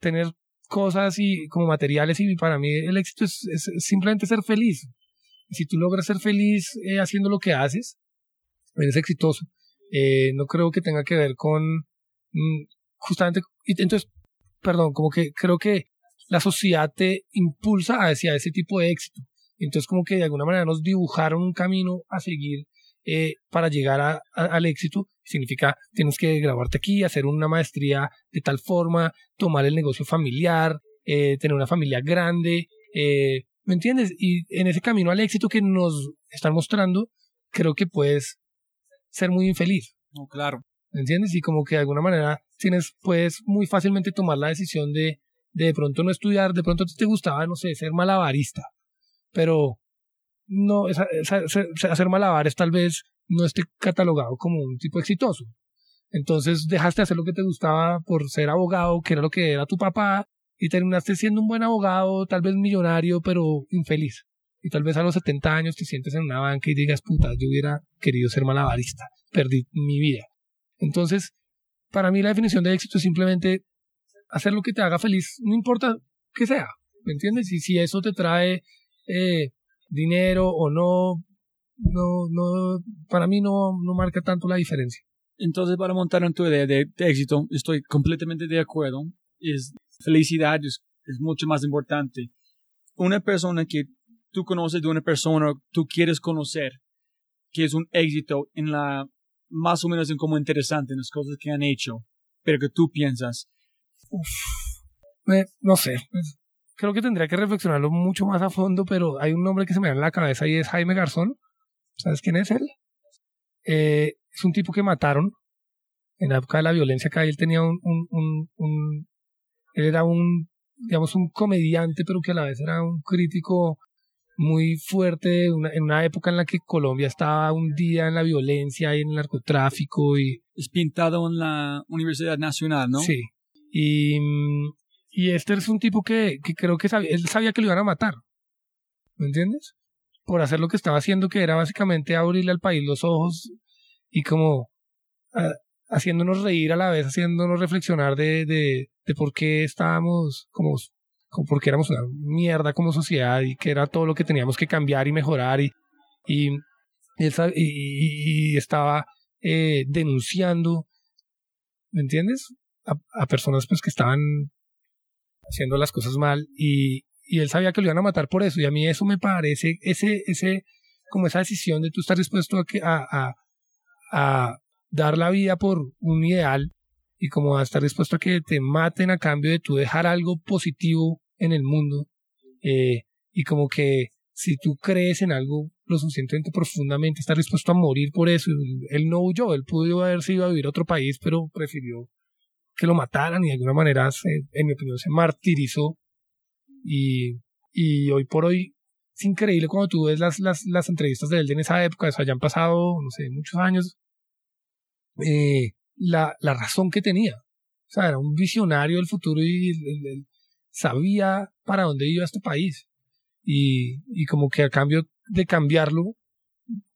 tener cosas y como materiales y para mí el éxito es, simplemente ser feliz. Si tú logras ser feliz eh, haciendo lo que haces, eres exitoso. Eh, no creo que tenga que ver con mm, justamente, entonces, perdón, como que creo que la sociedad te impulsa hacia ese tipo de éxito. Entonces como que de alguna manera nos dibujaron un camino a seguir eh, para llegar al éxito. Significa, tienes que graduarte aquí, hacer una maestría de tal forma, tomar el negocio familiar, eh, tener una familia grande, eh, ¿me entiendes? Y en ese camino al éxito que nos están mostrando, creo que puedes ser muy infeliz. No, claro. ¿me entiendes? Y como que de alguna manera tienes, puedes muy fácilmente tomar la decisión de de, de pronto no estudiar, de pronto te gustaba, no sé, ser malabarista, pero no, esa, esa- esa- hacer malabares tal vez no esté catalogado como un tipo exitoso. Entonces dejaste de hacer lo que te gustaba por ser abogado, que era lo que era tu papá, y terminaste siendo un buen abogado, tal vez millonario, pero infeliz. Y tal vez a los 70 años te sientes en una banca y digas, puta, yo hubiera querido ser malabarista, perdí mi vida. Entonces, para mí la definición de éxito es simplemente hacer lo que te haga feliz, no importa que sea, ¿me entiendes? Y si eso te trae eh, dinero o no, no, no, para mí no, no marca tanto la diferencia. Entonces, para montar en tu idea de, de éxito, estoy completamente de acuerdo. Es felicidad es, es mucho más importante. Una persona que tú conoces de una persona, tú quieres conocer, que es un éxito en la más o menos en como interesante en las cosas que han hecho, pero que tú piensas. Uf, eh, no sé, pues, creo que tendría que reflexionarlo mucho más a fondo, pero hay un nombre que se me da en la cabeza y es Jaime Garzón. ¿Sabes quién es él? Eh, es un tipo que mataron en la época de la violencia acá. Él tenía un, un, un, un él era un, digamos, un comediante, pero que a la vez era un crítico muy fuerte en una época en la que Colombia estaba un día en la violencia y en el narcotráfico y es pintado en la Universidad Nacional, ¿no? Sí. Y, y este es un tipo que, que creo que sabía, él sabía que lo iban a matar. ¿Me entiendes? Por hacer lo que estaba haciendo, que era básicamente abrirle al país los ojos y como ah, haciéndonos reír a la vez, haciéndonos reflexionar de, de, de por qué estábamos como porque éramos una mierda como sociedad y que era todo lo que teníamos que cambiar y mejorar y, y, y, estaba eh, denunciando, ¿me entiendes? A, a, personas pues que estaban haciendo las cosas mal y, y él sabía que lo iban a matar por eso y a mí eso me parece, ese, ese, como esa decisión de tú estar dispuesto a, que, a, a, a dar la vida por un ideal y como a estar dispuesto a que te maten a cambio de tú dejar algo positivo en el mundo eh, y como que si tú crees en algo lo suficientemente profundamente, estás dispuesto a morir por eso. Él no huyó, él pudo haberse ido a vivir a otro país, pero prefirió que lo mataran y de alguna manera, en mi opinión, se martirizó. Y, y hoy por hoy es increíble cuando tú ves las, las, las entrevistas de él en esa época, eso hayan pasado, no sé, muchos años, eh, la, la razón que tenía. O sea, era un visionario del futuro y el, sabía para dónde iba este país. Y, y como que a cambio de cambiarlo,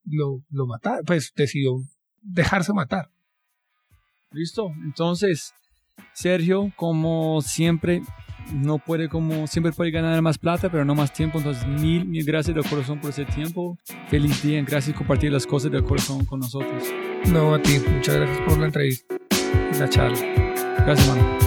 lo, lo mataron, pues decidió dejarse matar. Listo, entonces, Sergio, como siempre, no puede como siempre puede ganar más plata, pero no más tiempo. Entonces, mil, mil gracias de corazón por ese tiempo. Feliz día, gracias por compartir las cosas del corazón con nosotros. No, a ti, muchas gracias por la entrevista y la charla. Gracias, mano.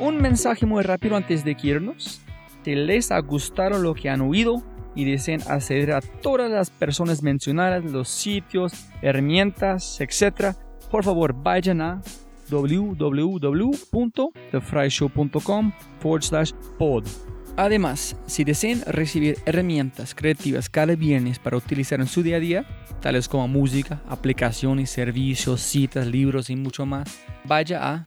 Un mensaje muy rápido antes de irnos. Si les ha gustado lo que han oído y desean acceder a todas las personas mencionadas, los sitios, herramientas, etc., por favor vayan a www.thefryshow.com forward slash pod. Además, si desean recibir herramientas creativas cada viernes para utilizar en su día a día, tales como música, aplicaciones, servicios, citas, libros y mucho más, vaya a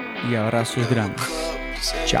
y abrazos grandes. Chao.